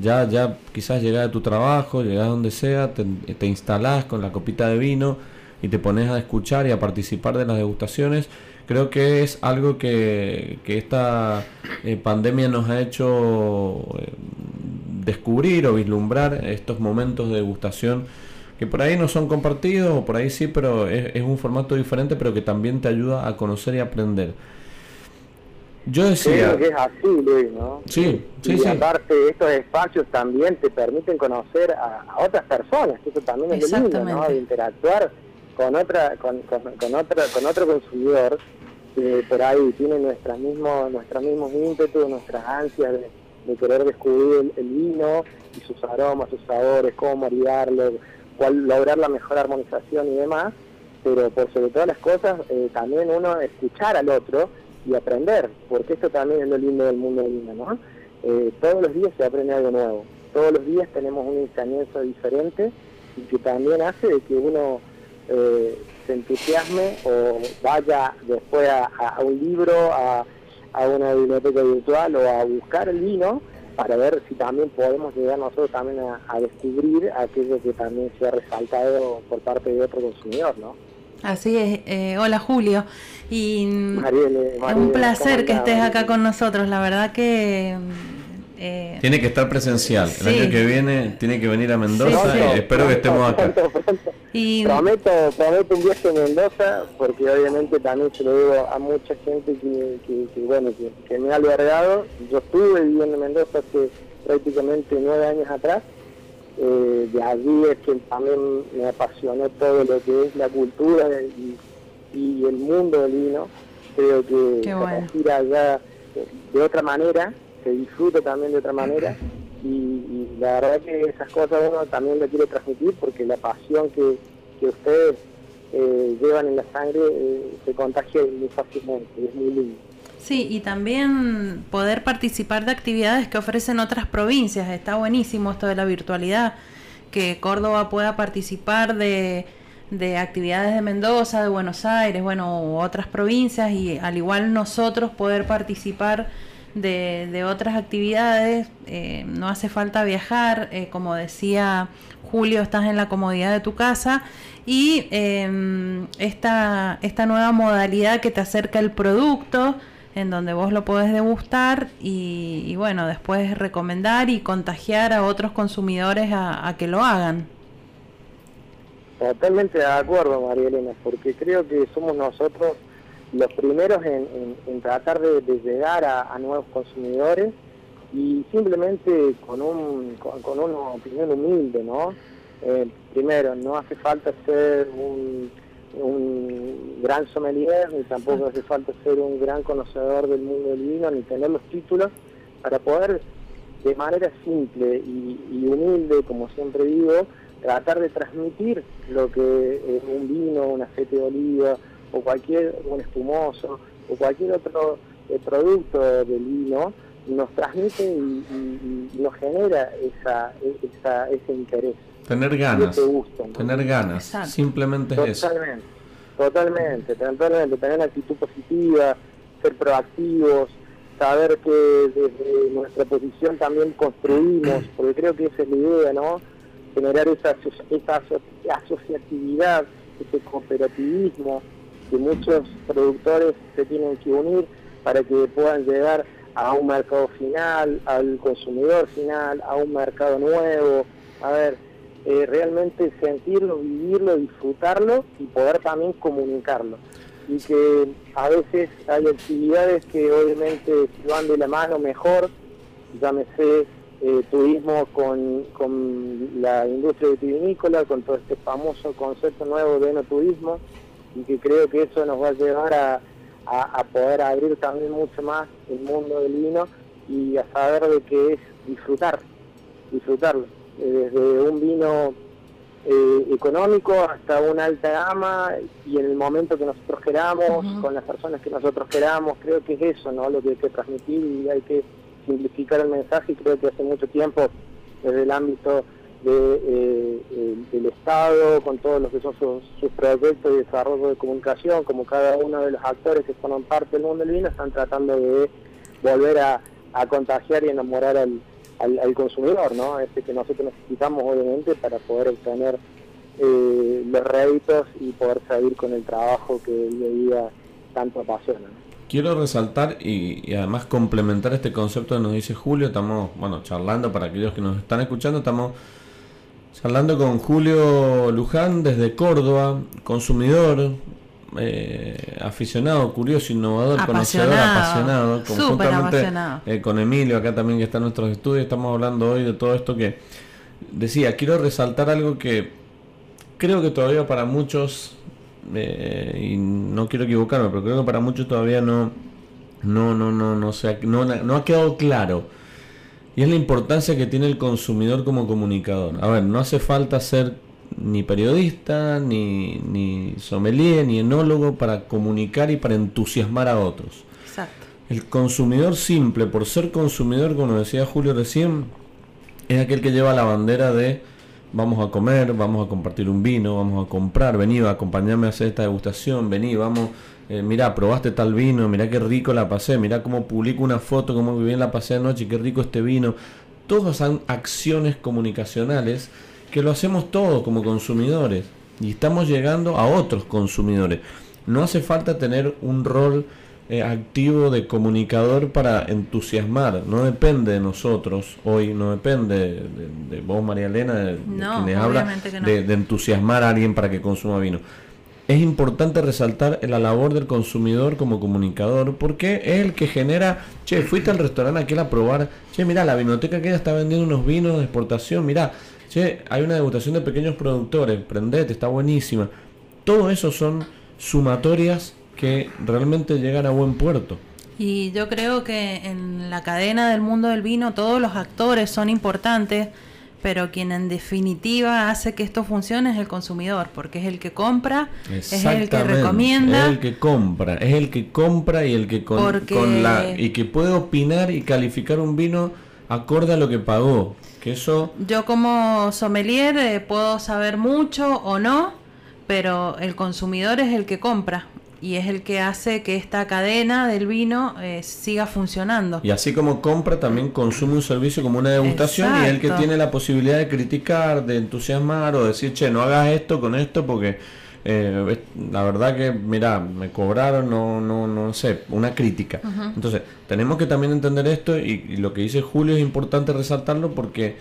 ya, ya quizás llegás a tu trabajo, llegás donde sea, te, te instalás con la copita de vino y te pones a escuchar y a participar de las degustaciones creo que es algo que, esta eh, pandemia nos ha hecho eh, descubrir o vislumbrar estos momentos de degustación que por ahí no son compartidos o por ahí sí, pero es, un formato diferente, pero que también te ayuda a conocer y aprender.
Yo decía... Creo que es así, Luis, ¿no?
Sí, sí,
y aparte estos espacios también te permiten conocer a, otras personas, que eso también es lindo, ¿no? De interactuar con otra con, con, otra con otro consumidor por ahí tiene nuestras mismos nuestros mismos ímpetus nuestras ansias de, querer descubrir el, vino y sus aromas, sus sabores, cómo maridarlo, cuál, lograr la mejor armonización y demás, pero por sobre todas las cosas eh, también uno escuchar al otro y aprender, porque esto también es lo lindo del mundo del vino, ¿no? Eh, todos los días se aprende algo nuevo, todos los días tenemos una enseñanza diferente y que también hace de que uno eh, se entusiasme o vaya después a, un libro, a, una biblioteca virtual o a buscar el vino para ver si también podemos llegar nosotros también a, descubrir aquello que también se ha resaltado por parte de otro consumidor, ¿no?
Así es. Eh, hola Julio. Y es un placer que estés acá con nosotros. La verdad que
eh, tiene que estar presencial. El año que viene tiene que venir a Mendoza y espero que estemos acá.
Y... Prometo, prometo un viaje a Mendoza porque obviamente también se lo digo a mucha gente que, bueno que, me ha albergado. Yo estuve viviendo en Mendoza hace prácticamente nueve años atrás. Eh, de allí es que también me apasionó todo lo que es la cultura y, el mundo del vino. Creo que ir allá de otra manera disfruto también de otra manera y, la verdad que esas cosas uno también le quiere transmitir porque la pasión que, ustedes eh, llevan en la sangre eh, se contagia muy fácilmente, es muy lindo.
Sí, y también poder participar de actividades que ofrecen otras provincias. Está buenísimo esto de la virtualidad, que Córdoba pueda participar de, de actividades de Mendoza, de Buenos Aires, bueno, otras provincias, y al igual nosotros poder participar de, otras actividades, eh, no hace falta viajar, eh, como decía Julio, estás en la comodidad de tu casa y em, esta, esta nueva modalidad que te acerca el producto, en donde vos lo podés degustar y, bueno, después recomendar y contagiar a otros consumidores a, que lo hagan.
Totalmente de acuerdo, María Elena, porque creo que somos nosotros los primeros en, tratar de, llegar a, nuevos consumidores y simplemente con, un, con, una opinión humilde, ¿no? Eh, primero, no hace falta ser un, un gran sommelier, ni tampoco hace falta ser un gran conocedor del mundo del vino, ni tener los títulos para poder de manera simple y, humilde, como siempre digo, tratar de transmitir lo que es un vino, un aceite de oliva, o cualquier, un espumoso, o cualquier otro eh, producto del vino, nos transmite y, nos genera esa, esa, ese interés.
Tener ganas. tener ganas. Simplemente
eso. Totalmente, totalmente. Tener actitud positiva, ser proactivos, saber que desde nuestra posición también construimos, porque creo que esa es la idea, ¿no? Generar esa, esa asociatividad, ese cooperativismo, que muchos productores se tienen que unir para que puedan llegar a un mercado final, al consumidor final, a un mercado nuevo, a ver, eh, realmente sentirlo, vivirlo, disfrutarlo y poder también comunicarlo. Y que a veces hay actividades que obviamente van de la mano mejor, llámese eh, turismo con, con la industria vitivinícola, con todo este famoso concepto nuevo de enoturismo, y que creo que eso nos va a llevar a, poder abrir también mucho más el mundo del vino y a saber de qué es disfrutar, disfrutarlo, eh, desde un vino eh, económico hasta una alta gama y en el momento que nosotros queramos, con las personas que nosotros queramos, creo que es eso, ¿no? Lo que hay que transmitir y hay que simplificar el mensaje y creo que hace mucho tiempo desde el ámbito de, eh, del Estado, con todos los que son sus, proyectos de desarrollo de comunicación, como cada uno de los actores que forman parte del mundo del vino, están tratando de volver a, contagiar y enamorar al, al, consumidor, ¿no? Este que nosotros necesitamos, obviamente, para poder obtener eh, los réditos y poder seguir con el trabajo que el día tanto apasiona.
Quiero resaltar y, además complementar este concepto que nos dice Julio, estamos, bueno, charlando para aquellos que nos están escuchando, estamos Hablando con Julio Luján desde Córdoba, consumidor, eh, aficionado, curioso, innovador, conocedor, apasionado, conjuntamente eh, con Emilio, acá también que está en nuestros estudios, estamos hablando hoy de todo esto que decía, quiero resaltar algo que creo que todavía para muchos, eh, y no quiero equivocarme, pero creo que para muchos todavía no, no, no, no, no, no, no ha quedado claro y es la importancia que tiene el consumidor como comunicador. A ver, no hace falta ser ni periodista, ni, ni sommelier, ni enólogo para comunicar y para entusiasmar a otros. Exacto. El consumidor simple, por ser consumidor, como decía Julio recién, es aquel que lleva la bandera de vamos a comer, vamos a compartir un vino, vamos a comprar, vení, acompañarme a hacer esta degustación, vení, vamos, eh, mira, probaste tal vino, mira qué rico la pasé, mira cómo publico una foto, cómo bien la pasé anoche, qué rico este vino. Todas son acciones comunicacionales que lo hacemos todos como consumidores y estamos llegando a otros consumidores. No hace falta tener un rol eh, activo de comunicador para entusiasmar. No depende de nosotros hoy, no depende de, vos, María Elena, de, habla, de, entusiasmar a alguien para que consuma vino. Es importante resaltar la labor del consumidor como comunicador porque es el que genera, che, fuiste al restaurante aquel a probar, che, mira, la vinoteca que está vendiendo unos vinos de exportación, mira, che, hay una degustación de pequeños productores, prendete, está buenísima. Todo eso son sumatorias que realmente llegan a buen puerto.
Y yo creo que en la cadena del mundo del vino todos los actores son importantes, pero quien en definitiva hace que esto funcione es el consumidor, porque es el que compra, es el que recomienda.
Es el que compra, es el que compra y el que con, la y que puede opinar y calificar un vino acorde a lo que pagó. Que eso
Yo como sommelier eh, puedo saber mucho o no, pero el consumidor es el que compra y es el que hace que esta cadena del vino eh, siga funcionando.
Y así como compra, también consume un servicio como una degustación y es el que tiene la posibilidad de criticar, de entusiasmar o decir, che, no hagas esto con esto porque eh, la verdad que, mira, me cobraron, no, no, no sé, una crítica. Entonces, tenemos que también entender esto y, y lo que dice Julio es importante resaltarlo porque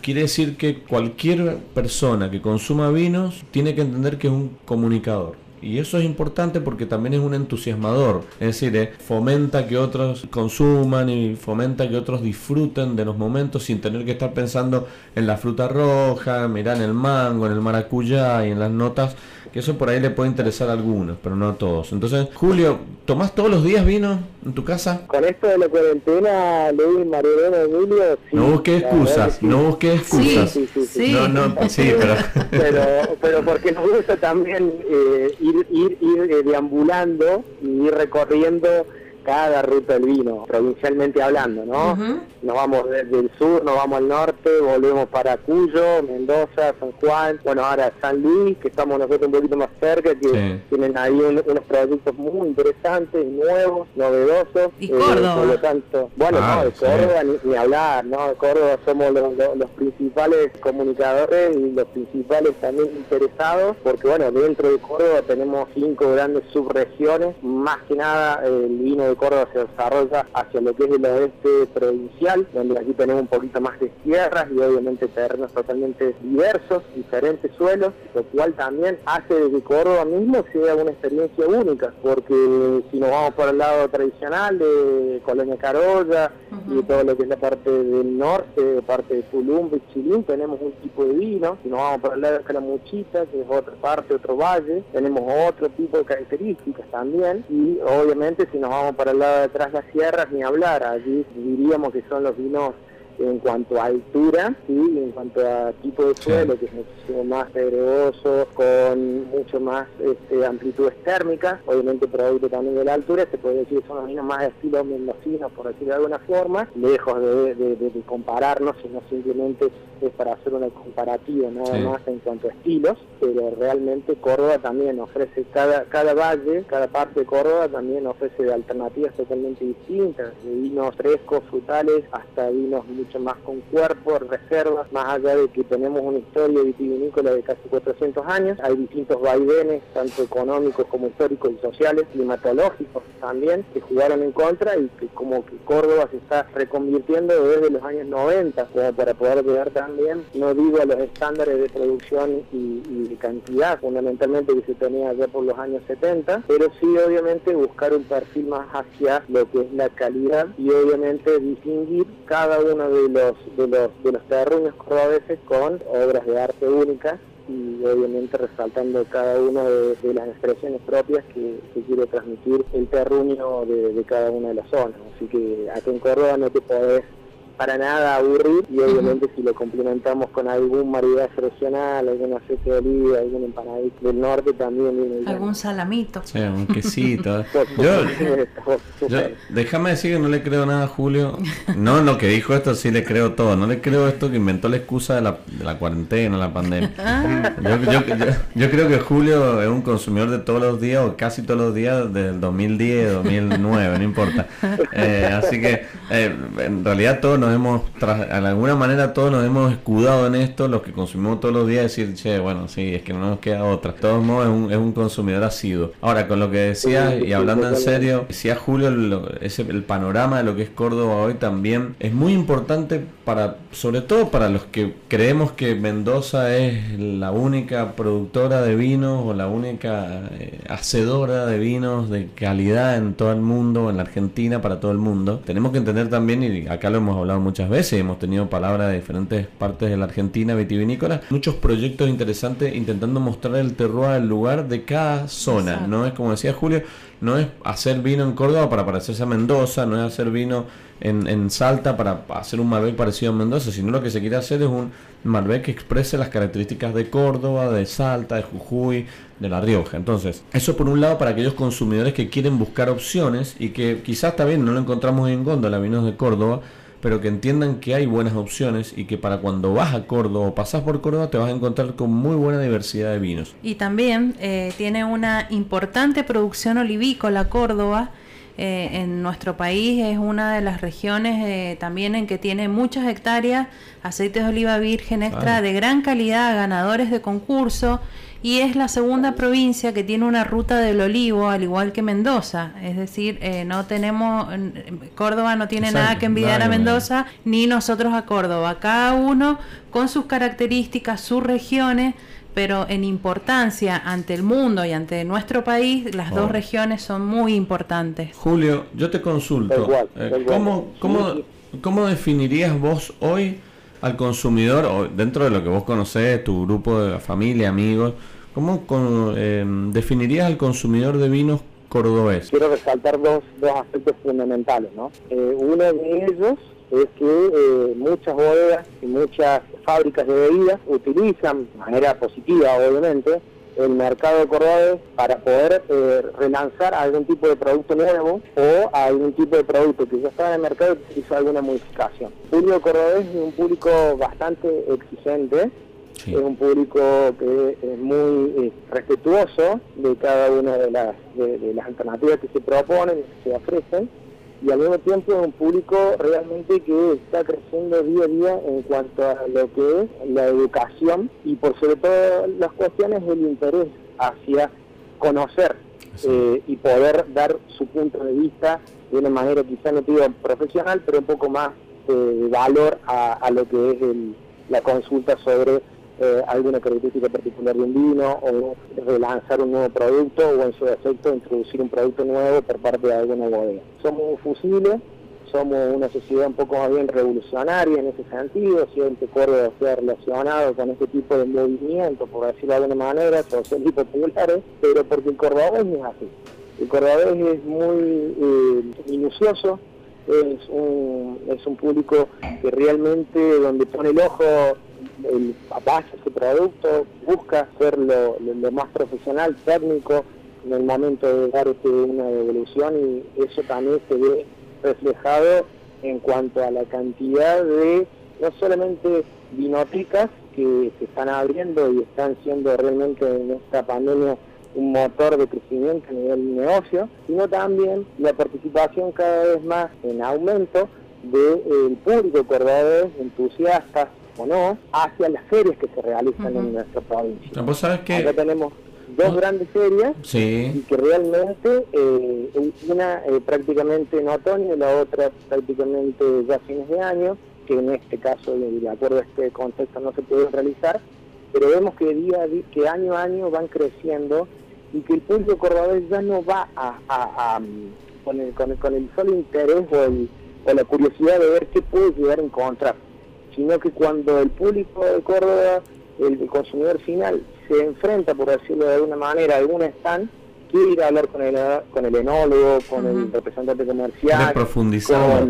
quiere decir que cualquier persona que consuma vinos tiene que entender que es un comunicador y eso es importante porque también es un entusiasmador, es decir, eh, fomenta que otros consuman y fomenta que otros disfruten de los momentos sin tener que estar pensando en la fruta roja, mirar en el mango, en el maracuyá y en las notas que eso por ahí le puede interesar a algunos, pero no a todos. Entonces, Julio, ¿tomás todos los días vino en tu casa?
Con esto de la cuarentena, Luis, Marielena, Emilio...
Sí, no busques excusas, no busques excusas. Sí, sí, sí, No, no, sí,
pero... pero... pero... porque nos gusta también eh, ir, ir, ir eh, deambulando y ir recorriendo cada ruta del vino, provincialmente hablando, ¿no? Nos vamos desde el sur, nos vamos al norte, volvemos para Cuyo, Mendoza, San Juan, bueno, ahora San Luis, que estamos nosotros un poquito más cerca, que tienen ahí unos productos muy interesantes, nuevos, novedosos.
Y Córdoba.
por lo tanto, bueno, no, de Córdoba ni, hablar, ¿no? De Córdoba somos los, principales comunicadores y los principales también interesados, porque bueno, dentro de Córdoba tenemos cinco grandes subregiones, más que nada el vino de Córdoba se desarrolla hacia lo que es el oeste provincial, donde aquí tenemos un poquito más de tierras y obviamente terrenos totalmente diversos, diferentes suelos, lo cual también hace de que Córdoba mismo sea una experiencia única, porque si nos vamos por el lado tradicional de Colonia Carolla y todo lo que es la parte del norte, parte de Tulum y Chilín, tenemos un tipo de vino, si nos vamos por el lado de Calamuchita, que es otra parte, otro valle, tenemos otro tipo de características también, y obviamente si nos vamos para lado de atrás las sierras ni hablar, allí diríamos que son los vinos en cuanto a altura y en cuanto a tipo de suelo, que es muchísimo más pedregoso, con mucho más este, amplitudes térmicas, obviamente producto también de la altura, se puede decir que son los vinos más de estilo mendocinos, por decirlo de alguna forma, lejos de, compararnos, sino simplemente es para hacer una comparativa nada más en cuanto a estilos, pero realmente Córdoba también ofrece, cada, cada valle, cada parte de Córdoba también ofrece alternativas totalmente distintas, de vinos frescos, frutales, hasta vinos más con cuerpo, reservas, más allá de que tenemos una historia vitivinícola de casi 400 años, hay distintos vaivenes, tanto económicos como históricos y sociales, climatológicos también, que jugaron en contra y que como que Córdoba se está reconvirtiendo desde los años 90, como para poder llegar también, no digo a los estándares de producción y, de cantidad, fundamentalmente que se tenía ya por los años 70, pero sí obviamente buscar un perfil más hacia lo que es la calidad y obviamente distinguir cada uno de de los, de los, de los terruños cordobeses con obras de arte únicas y obviamente resaltando cada una de, las expresiones propias que, quiere transmitir el terruño de, cada una de las zonas. Así que aquí en Córdoba no te podés para nada aburrir y obviamente si lo complementamos con algún maridaje regional, algún aceite de oliva, algún empanadito del norte también viene
Algún salamito.
Sí, un quesito. yo, déjame decir que no le creo nada a Julio. No, lo que dijo esto sí le creo todo. No le creo esto que inventó la excusa de la, de la cuarentena, la pandemia. Ah. Yo, creo que Julio es un consumidor de todos los días o casi todos los días del 2010, 2009, no importa. Eh, así que eh, en realidad todos nos hemos, de alguna manera todos nos hemos escudado en esto, los que consumimos todos los días, decir, che, bueno, sí, es que no nos queda otra. De todos modos es un, es un consumidor asiduo. Ahora, con lo que decías y hablando en serio, decía Julio, ese, el panorama de lo que es Córdoba hoy también es muy importante para, sobre todo para los que creemos que Mendoza es la única productora de vinos o la única eh, hacedora de vinos de calidad en todo el mundo, en la Argentina, para todo el mundo. Tenemos que entender también, y acá lo hemos hablado muchas veces, hemos tenido palabras de diferentes partes de la Argentina vitivinícola, muchos proyectos interesantes intentando mostrar el terroir, el lugar de cada zona. No es como decía Julio, no es hacer vino en Córdoba para parecerse a Mendoza, no es hacer vino en, en Salta para hacer un Malbec parecido a Mendoza, sino lo que se quiere hacer es un Malbec que exprese las características de Córdoba, de Salta, de Jujuy, de La Rioja. Entonces, eso por un lado para aquellos consumidores que quieren buscar opciones y que quizás también no lo encontramos en góndola, vinos de Córdoba, pero que entiendan que hay buenas opciones y que para cuando vas a Córdoba o pasas por Córdoba te vas a encontrar con muy buena diversidad de vinos.
Y también eh, tiene una importante producción olivícola Córdoba. Eh, en nuestro país es una de las regiones eh, también en que tiene muchas hectáreas, aceites de oliva virgen extra de gran calidad, ganadores de concurso y es la segunda provincia que tiene una ruta del olivo, al igual que Mendoza. Es decir, eh, no tenemos, Córdoba no tiene nada que envidiar a Mendoza, ni nosotros a Córdoba. Cada uno con sus características, sus regiones, pero en importancia ante el mundo y ante nuestro país, las dos oh. regiones son muy importantes.
Julio, yo te consulto, eh, ¿cómo, cómo, ¿cómo definirías vos hoy? Al consumidor, o dentro de lo que vos conocés, tu grupo de familia, amigos, ¿cómo eh, definirías al consumidor de vinos cordobés?
Quiero resaltar dos, dos aspectos fundamentales. ¿no? Eh, uno de ellos es que eh, muchas bodegas y muchas fábricas de bebidas utilizan, de manera positiva obviamente, el mercado cordobés para poder eh, relanzar algún tipo de producto nuevo o algún tipo de producto que ya estaba en el mercado y hizo alguna modificación. El público cordobés es un público bastante exigente, es un público que es muy eh, respetuoso de cada una de las, de las alternativas que se proponen, que se ofrecen y al mismo tiempo es un público realmente que está creciendo día a día en cuanto a lo que es la educación y por sobre todo las cuestiones del interés hacia conocer eh, y poder dar su punto de vista de una manera quizá no digo profesional, pero un poco más de valor a, lo que es la consulta sobre eh, alguna característica particular de un vino o relanzar un nuevo producto o en su defecto introducir un producto nuevo por parte de alguna bodega. Somos fusiles, somos una sociedad un poco más bien revolucionaria en ese sentido, siempre Córdoba se ha relacionado con este tipo de movimientos, por decirlo de alguna manera, sociales y populares, pero porque el cordobés es así. El cordobés es muy eh, minucioso, es un, es un público que realmente donde pone el ojo el base su producto, busca ser lo, más profesional, técnico en el momento de dar este, una devolución y eso también se ve reflejado en cuanto a la cantidad de no solamente vinotecas que se están abriendo y están siendo realmente en esta pandemia un motor de crecimiento a nivel negocio, sino también la participación cada vez más en aumento del público cordobés, entusiastas, o no, hacia las ferias que se realizan en nuestra provincia.
¿Vos sabés que...
Acá tenemos dos grandes ferias y que realmente eh, una eh, prácticamente en otoño y la otra prácticamente ya fines de año, que en este caso, de acuerdo a este contexto, no se puede realizar, pero vemos que día que año a año van creciendo y que el público cordobés ya no va a, con, el, con, el, solo interés o, o la curiosidad de ver qué puede llegar a encontrar sino que cuando el público de Córdoba, el, consumidor final, se enfrenta, por decirlo de alguna manera, a algún stand, quiere ir a hablar con el, con el enólogo, con el representante comercial,
profundizar.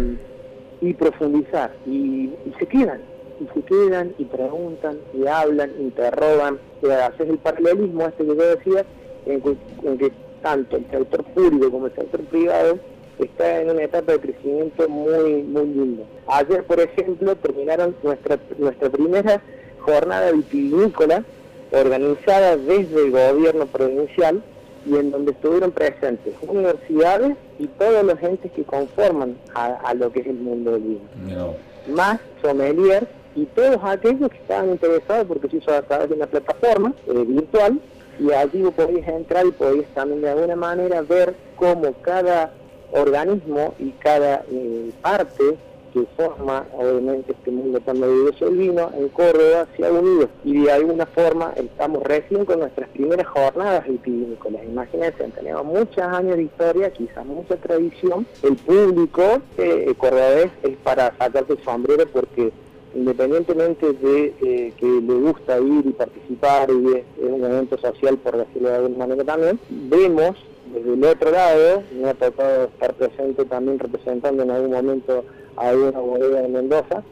y profundizar. Y, se quedan, y se quedan, y preguntan, y hablan, interrogan. Y haces el paralelismo este que yo decía, en que, tanto el sector público como el sector privado está en una etapa de crecimiento muy muy lindo. Ayer, por ejemplo, terminaron nuestra nuestra primera jornada vitivinícola organizada desde el gobierno provincial y en donde estuvieron presentes universidades y todos los entes que conforman a, lo que es el mundo del vino. Más sommeliers y todos aquellos que estaban interesados porque se hizo a través de una plataforma eh, virtual y allí vos podías entrar y podías también de alguna manera ver cómo cada organismo y cada eh, parte que forma obviamente este mundo tan maravilloso del vino en Córdoba se ha unido y de alguna forma estamos recién con nuestras primeras jornadas vitivinícolas. Imagínense, tenemos muchos años de historia, quizás mucha tradición, el público eh, cordobés es para sacarse el sombrero porque independienmente de eh, que le gusta ir y participar y es, un evento social por decirlo de alguna manera también, vemos desde el otro lado, me ha tocado estar presente también representando en algún momento a una bodega de Mendoza,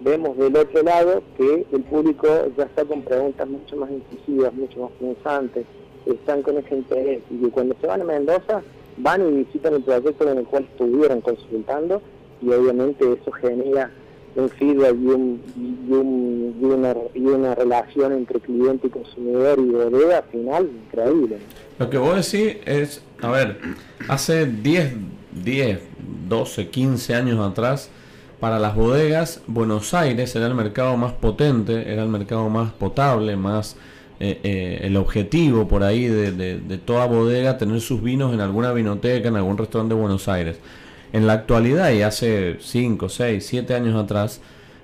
vemos del otro lado que el público ya está con preguntas mucho más incisivas, mucho más pensantes, están con ese interés y que cuando se van a Mendoza van y visitan el proyecto en el cual estuvieron consultando y obviamente eso genera un feedback y, un, y, una, y una relación entre cliente y consumidor y bodega final increíble.
Lo que vos decís es, a ver, hace 10, 10, 12, 15 años atrás, para las bodegas, Buenos Aires era el mercado más potente, era el mercado más potable, más eh, eh, el objetivo por ahí de, de, toda bodega, tener sus vinos en alguna vinoteca, en algún restaurante de Buenos Aires. En la actualidad y hace 5, 6, 7 años atrás,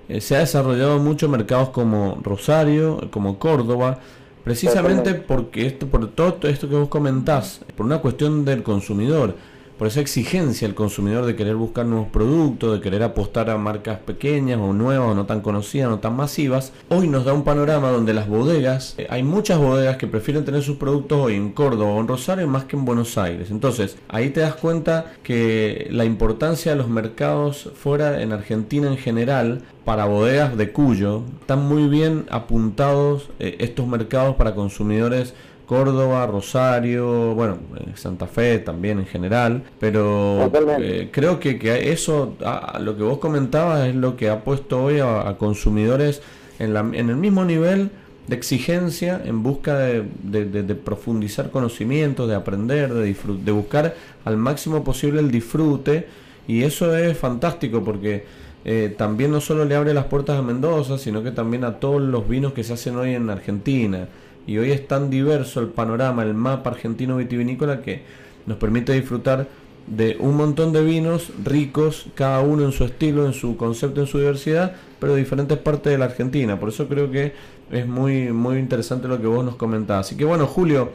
eh, se ha desarrollado muchos mercados como Rosario, como Córdoba, precisamente porque esto, por todo esto que vos comentás, por una cuestión del consumidor por esa exigencia el consumidor de querer buscar nuevos productos, de querer apostar a marcas pequeñas o nuevas o no tan conocidas, no tan masivas, hoy nos da un panorama donde las bodegas, eh, hay muchas bodegas que prefieren tener sus productos hoy en Córdoba o en Rosario más que en Buenos Aires. Entonces, ahí te das cuenta que la importancia de los mercados fuera en Argentina en general para bodegas de Cuyo están muy bien apuntados eh, estos mercados para consumidores Córdoba, Rosario, bueno, eh, Santa Fe también en general, pero eh, creo que, que eso, a, lo que vos comentabas es lo que ha puesto hoy a, consumidores en, la, en el mismo nivel de exigencia en busca de, de, profundizar conocimientos, de aprender, de, de buscar al máximo posible el disfrute y eso es fantástico porque eh, también no solo le abre las puertas a Mendoza, sino que también a todos los vinos que se hacen hoy en Argentina y hoy es tan diverso el panorama, el mapa argentino vitivinícola que nos permite disfrutar de un montón de vinos ricos, cada uno en su estilo, en su concepto, en su diversidad, pero de diferentes partes de la Argentina. Por eso creo que es muy, muy interesante lo que vos nos comentás. Así que bueno, Julio,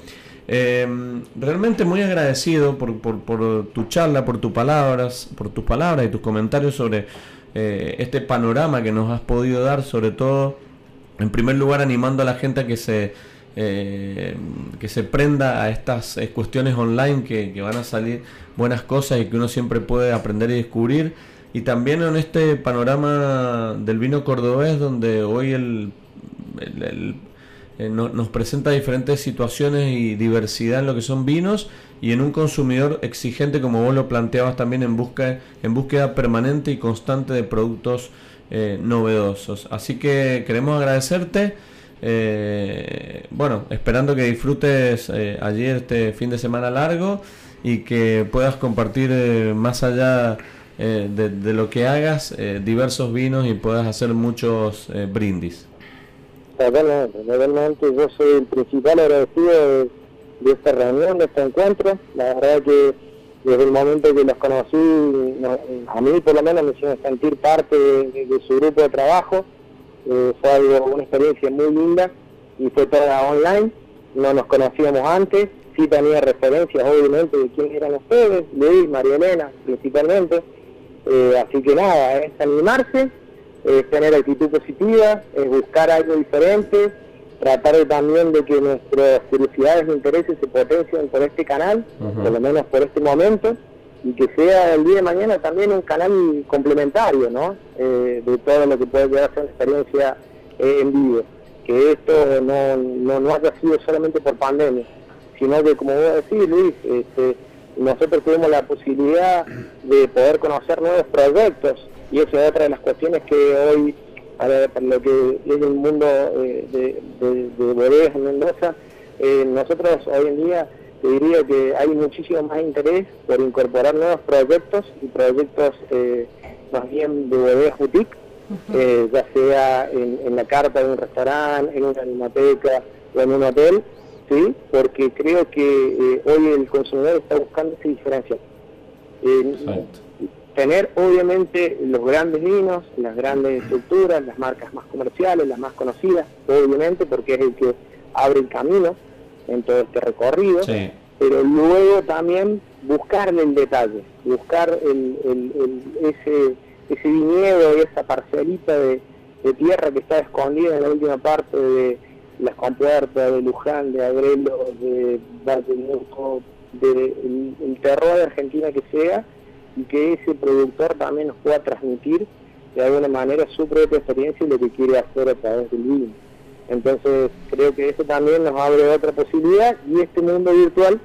em, realmente muy agradecido por, por, tu charla, por tus palabras, por tus palabras y tus comentarios sobre eh, este panorama que nos has podido dar, sobre todo, en primer lugar, animando a la gente a que se eh, que se prenda a estas eh, cuestiones online que, van a salir buenas cosas y que uno siempre puede aprender y descubrir. Y también en este panorama del vino cordobés, donde hoy eh, nos presenta diferentes situaciones y diversidad en lo que son vinos y en un consumidor exigente, como vos lo planteabas también, en, busca, en búsqueda permanente y constante de productos novedosos. Así que queremos agradecerte. Eh, bueno, esperando que disfrutes eh, ayer este fin de semana largo y que puedas compartir eh, más allá eh, de, lo que hagas diversos vinos y puedas hacer muchos brindis.
Totalmente, realmente yo soy el principal agradecido de, esta reunión, de este encuentro. La verdad que desde el momento que los conocí, a mí por lo menos me hicieron sentir parte de su grupo de trabajo eh, fue algo, una experiencia muy linda y fue toda online, no nos conocíamos antes, sí tenía referencias obviamente de quién eran ustedes, Luis, María Elena principalmente, eh, así que nada, es animarse, es tener actitud positiva, es buscar algo diferente, tratar también de que nuestras curiosidades e intereses se potencien por este canal, por lo menos por este momento, y que sea el día de mañana también un canal complementario, ¿no? Eh, de todo lo que puede llegar a una experiencia eh, en vivo. Que esto no, no, no, haya sido solamente por pandemia, sino que, como voy a decir, Luis, este, nosotros tuvimos la posibilidad de poder conocer nuevos proyectos y esa es otra de las cuestiones que hoy, para, lo que es el mundo eh, de, de, de bodegas en Mendoza, nosotros hoy en día te diría que hay muchísimo más interés por incorporar nuevos proyectos y proyectos eh, más bien de bodegas boutique, eh, ya sea en, la carta de un restaurante, en una animateca o en un hotel, ¿sí? porque creo que eh, hoy el consumidor está buscando esa diferencia. tener obviamente los grandes vinos, las grandes estructuras, las marcas más comerciales, las más conocidas, obviamente, porque es el que abre el camino en todo este recorrido, pero luego también buscarle el detalle, buscar el, ese, ese viñedo, esa parcelita de, tierra que está escondida en la última parte de las compuertas de Luján, de Agrelo, de Valle de el, terror de Argentina que sea, y que ese productor también nos pueda transmitir de alguna manera su propia experiencia y lo que quiere hacer a través del vino. Entonces creo que eso también nos abre otra posibilidad y este mundo virtual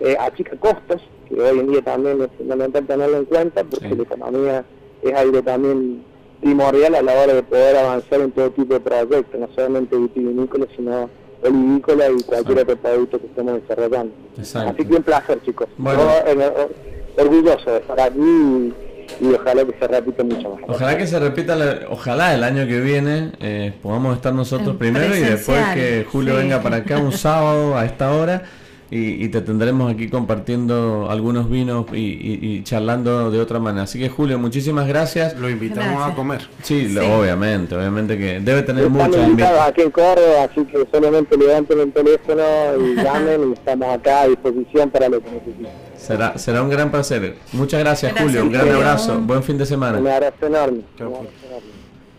eh, achica costos, que hoy en día también es fundamental tenerlo en cuenta porque la economía es algo también primordial a la hora de poder avanzar en todo tipo de proyectos, no solamente vitivinícola, sino olivícola y cualquier otro producto que estemos desarrollando. Así que un placer, chicos. Eh, eh, orgulloso de estar aquí y ojalá que se repita mucho más.
Ojalá que se repita, ojalá el año que viene eh, podamos estar nosotros primero y después que Julio venga para acá un sábado a esta hora y, te tendremos aquí compartiendo algunos vinos y, charlando de otra manera. Así que Julio, muchísimas gracias.
Lo invitamos a comer.
Sí, obviamente, obviamente que debe tener mucho.
aquí en Córdoba, así que solamente levanten el teléfono y llamen y estamos acá a disposición para lo que necesiten.
Será, será un gran placer. Muchas gracias, Julio. Un gran abrazo. Buen fin de semana.
Un abrazo enorme.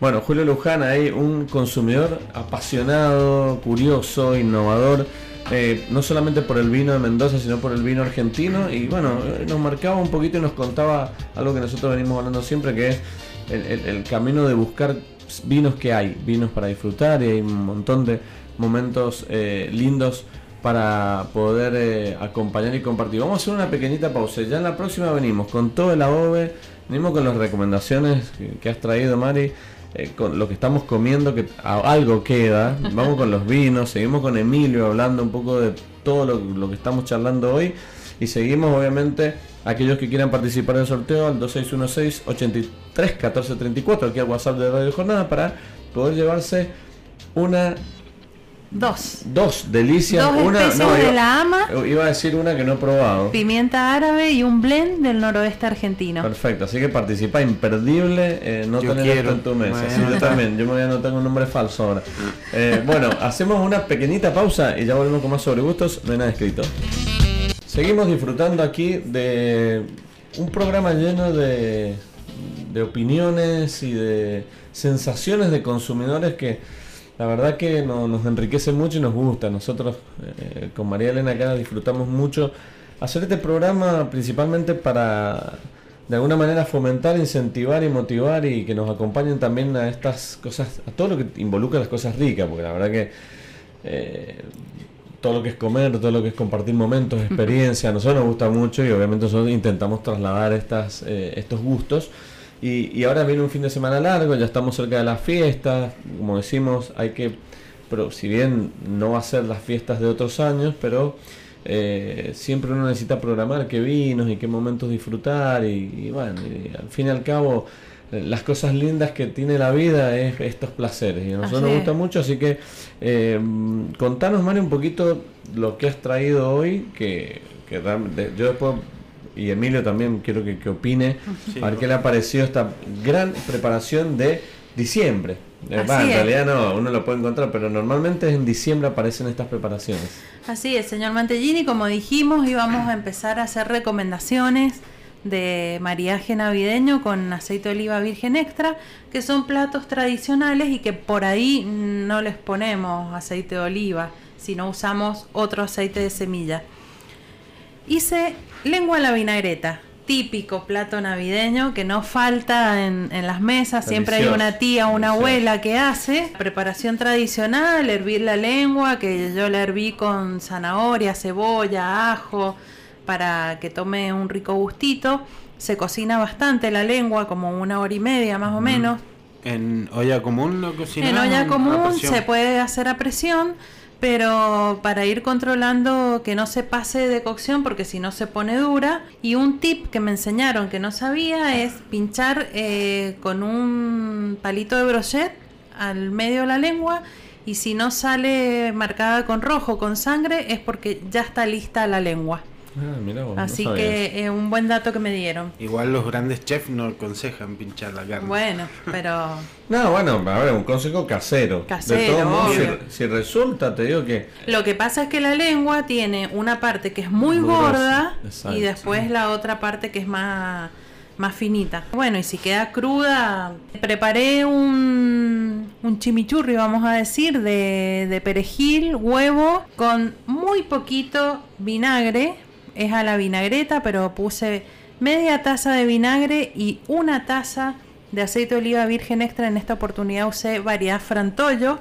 Bueno, Julio Luján, ahí un consumidor apasionado, curioso, innovador, eh, no solamente por el vino de Mendoza, sino por el vino argentino. Y bueno, eh, nos marcaba un poquito y nos contaba algo que nosotros venimos hablando siempre, que es el, camino de buscar vinos que hay, vinos para disfrutar y hay un montón de momentos eh, lindos para poder eh, acompañar y compartir. Vamos a hacer una pequeñita pausa. Ya en la próxima venimos con todo el AOVE, venimos con las recomendaciones que, has traído, Mari. Eh, con lo que estamos comiendo, que algo queda. Vamos con los vinos, seguimos con Emilio hablando un poco de todo lo, que estamos charlando hoy. Y seguimos, obviamente, aquellos que quieran participar del sorteo al 2616-831434, aquí al WhatsApp de Radio Jornada, para poder llevarse una
Dos.
Dos delicias.
Dos una, no, de la ama.
Iba a decir una que no he probado.
Pimienta árabe y un blend del noroeste argentino.
Perfecto, así que participa imperdible, eh, no tener esto en tu mesa. yo también, yo me voy a anotar un nombre falso ahora. Eh, bueno, hacemos una pequeñita pausa y ya volvemos con más sobre gustos, no hay nada escrito. Seguimos disfrutando aquí de un programa lleno de, de opiniones y de sensaciones de consumidores que la verdad que nos enriquece mucho y nos gusta. Nosotros eh, con María Elena acá disfrutamos mucho hacer este programa principalmente para de alguna manera fomentar, incentivar y motivar y que nos acompañen también a estas cosas, a todo lo que involucra las cosas ricas, porque la verdad que eh, todo lo que es comer, todo lo que es compartir momentos, experiencia, a nosotros nos gusta mucho y obviamente nosotros intentamos trasladar estas, eh, estos gustos y, ahora viene un fin de semana largo, ya estamos cerca de las fiestas, como decimos, hay que, pero si bien no va a ser las fiestas de otros años, pero eh, siempre uno necesita programar qué vinos y qué momentos disfrutar y, bueno, al fin y al cabo eh, las cosas lindas que tiene la vida es estos placeres y a nosotros nos gusta mucho, así que eh, contanos Mario un poquito lo que has traído hoy, que, que yo después y Emilio también quiero que, opine, a ver qué le ha parecido esta gran preparación de diciembre. Eh, en realidad no, uno lo puede encontrar, pero normalmente en diciembre aparecen estas preparaciones.
Así es, señor Mantellini, como dijimos, íbamos a empezar a hacer recomendaciones de mariaje navideño con aceite de oliva virgen extra, que son platos tradicionales y que por ahí no les ponemos aceite de oliva, sino usamos otro aceite de semilla. Hice lengua a la vinagreta, típico plato navideño que no falta en, las mesas, siempre hay una tía o una abuela que hace. Preparación tradicional, hervir la lengua, que yo la herví con zanahoria, cebolla, ajo, para que tome un rico gustito. Se cocina bastante la lengua, como una hora y media más o menos.
¿En olla común lo
En olla común se puede hacer a presión pero para ir controlando que no se pase de cocción porque si no se pone dura. Y un tip que me enseñaron que no sabía es pinchar eh, con un palito de brochet al medio de la lengua y si no sale marcada con rojo, con sangre, es porque ya está lista la lengua. Ah, Así que es eh, un buen dato que me dieron.
Igual los grandes chefs no aconsejan pinchar la carne.
Bueno, pero.
no, bueno, a ver, un consejo casero.
Casero.
si, resulta, te digo que.
Lo que pasa es que la lengua tiene una parte que es muy, gorda y después la otra parte que es más más finita. Bueno, y si queda cruda, preparé un, un chimichurri, vamos a decir, de, de perejil, huevo, con muy poquito vinagre, es a la vinagreta, pero puse media taza de vinagre y una taza de aceite de oliva virgen extra. En esta oportunidad usé variedad frantollo,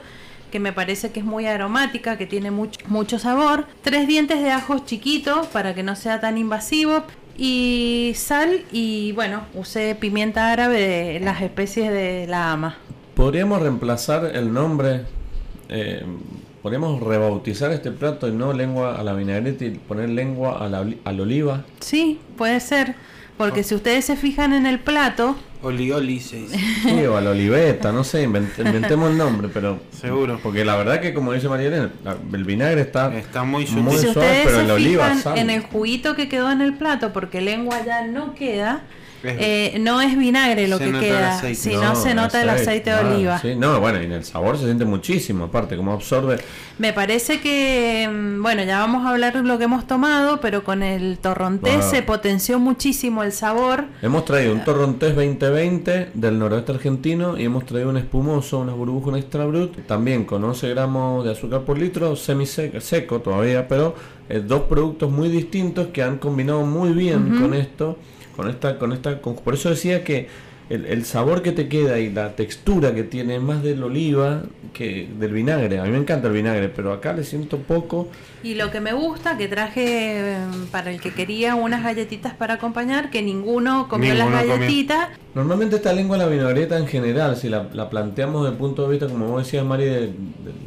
que me parece que es muy aromática, que tiene mucho, mucho sabor. Tres dientes de ajos chiquitos para que no sea tan invasivo. Y sal y bueno, usé pimienta árabe de las especies de la ama.
¿Podríamos reemplazar el nombre? Eh, ¿Podríamos rebautizar este plato y no lengua a la vinagreta y poner lengua a la, al oliva?
Sí, puede ser. Porque oh. si ustedes se fijan en el plato...
Oli se dice.
Sí, o a la oliveta, no sé, inventemos el nombre, pero...
Seguro.
Porque la verdad que como dice María Elena, el vinagre está,
está muy,
muy suave, pero la oliva en el juguito que quedó en el plato, porque lengua ya no queda eh, no es vinagre lo que queda, sino no, se nota el aceite de oliva.
no, bueno, y en el sabor se siente muchísimo, aparte, como absorbe.
Me parece que, mm, bueno, ya vamos a hablar de lo que hemos tomado, pero con el torrontés se potenció muchísimo el sabor.
Hemos traído un torrontés 2020 del noroeste argentino y hemos traído un espumoso, una burbuja, un extra brut, también con 11 gramos de azúcar por litro, semi seco todavía, pero eh, dos productos muy distintos que han combinado muy bien con esto con esta, con esta, por eso decía que el, el, sabor que te queda y la textura que tiene más del oliva que del vinagre. A mí me encanta el vinagre, pero acá le siento poco.
Y lo que me gusta, que traje em, para el que quería unas galletitas para acompañar, que ninguno comió las galletitas.
Normalmente esta lengua la vinagreta en general, si la, la planteamos desde el punto de vista, como vos decías, Mari, de,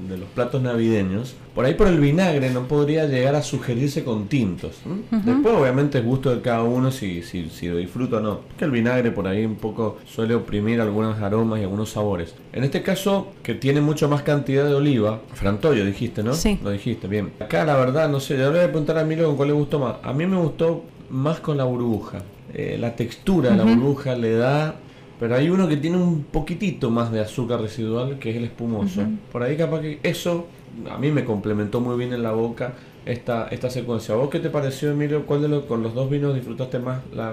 de, los platos navideños, por ahí por el vinagre no podría llegar a sugerirse con tintos. Después, obviamente, es gusto de cada uno si, si, si lo disfruta o no. Que el vinagre por ahí un poco suele oprimir algunos aromas y algunos sabores. En este caso, que tiene mucho más cantidad de oliva, frantollo dijiste, ¿no?
Sí.
Lo dijiste, bien. Acá la verdad, no sé, le voy a preguntar a Milo con cuál le gustó más. A mí me gustó más con la burbuja. Eh, la textura de la burbuja le da pero hay uno que tiene un poquitito más de azúcar residual, que es el espumoso. Por ahí capaz que eso a mí me complementó muy bien en la boca esta, esta secuencia. ¿Vos qué te pareció, Emilio? ¿Cuál de los, con los dos vinos disfrutaste más la,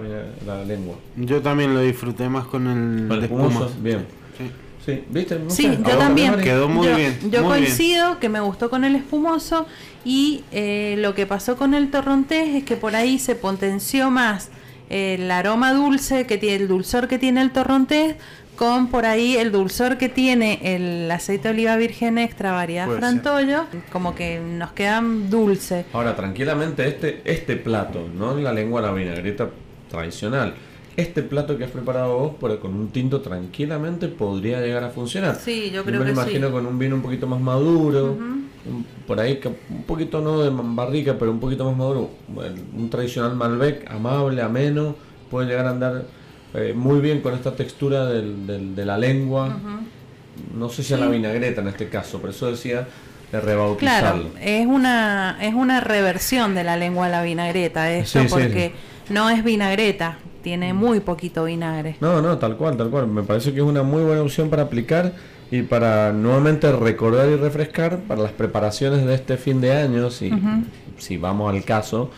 lengua?
Yo también lo disfruté más con el,
¿Con espumoso. Bien. Sí. ¿viste?
sí, yo también.
Quedó muy bien.
Yo coincido que me gustó con el espumoso y eh, lo que pasó con el torrontés es que por ahí se potenció más el aroma dulce que tiene el dulzor que tiene el torrontés con por ahí el dulzor que tiene el aceite de oliva virgen extra variedad frantollo, como que nos quedan dulce.
Ahora, tranquilamente este este plato, no la lengua la vinagreta tradicional. Este plato que has preparado vos por, con un tinto tranquilamente podría llegar a funcionar.
Sí, yo creo
me imagino con un vino un poquito más maduro, por ahí un poquito no de barrica, pero un poquito más maduro, un tradicional Malbec amable, ameno, puede llegar a andar eh, muy bien con esta textura del, de la lengua. No sé si a la vinagreta en este caso, por eso decía de rebautizarlo.
Claro, es una, es una reversión de la lengua a la vinagreta, esto porque no es vinagreta, tiene muy poquito vinagre.
No, no, tal cual, tal cual. Me parece que es una muy buena opción para aplicar y para nuevamente recordar y refrescar para las preparaciones de este fin de año, si, si vamos al caso,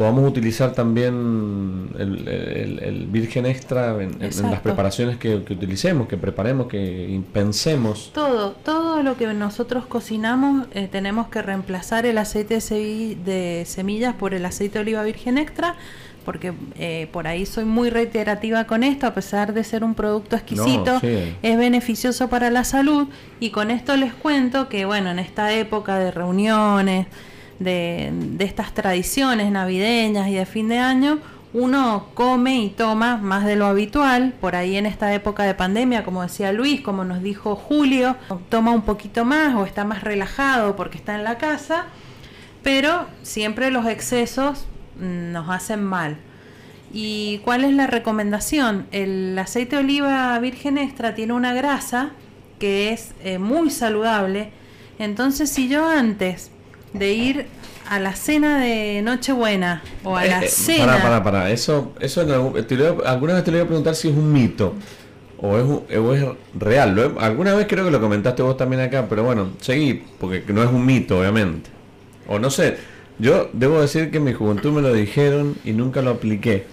podamos utilizar también el, virgen extra en, las preparaciones que, utilicemos, que preparemos, que pensemos.
Todo, todo lo que nosotros cocinamos eh, tenemos que reemplazar el aceite de, de semillas por el aceite de oliva virgen extra porque eh, por ahí soy muy reiterativa con esto, a pesar de ser un producto exquisito, es beneficioso para la salud. Y con esto les cuento que bueno, en esta época de reuniones, de, estas tradiciones navideñas y de fin de año, uno come y toma más de lo habitual, por ahí en esta época de pandemia, como decía Luis, como nos dijo Julio, toma un poquito más o está más relajado porque está en la casa, pero siempre los excesos nos hacen mal. ¿Y cuál es la recomendación? El aceite de oliva virgen extra tiene una grasa que es eh, muy saludable, entonces si yo antes de ir a la cena de Nochebuena o a la eh, eh, cena.
Para, para, para. Eso, eso alguna vez te lo voy a preguntar si es un mito o es, o es real. alguna vez creo que lo comentaste vos también acá, pero bueno, seguí, porque no es un mito, obviamente. O no sé, yo debo decir que en mi juventud me lo dijeron y nunca lo apliqué.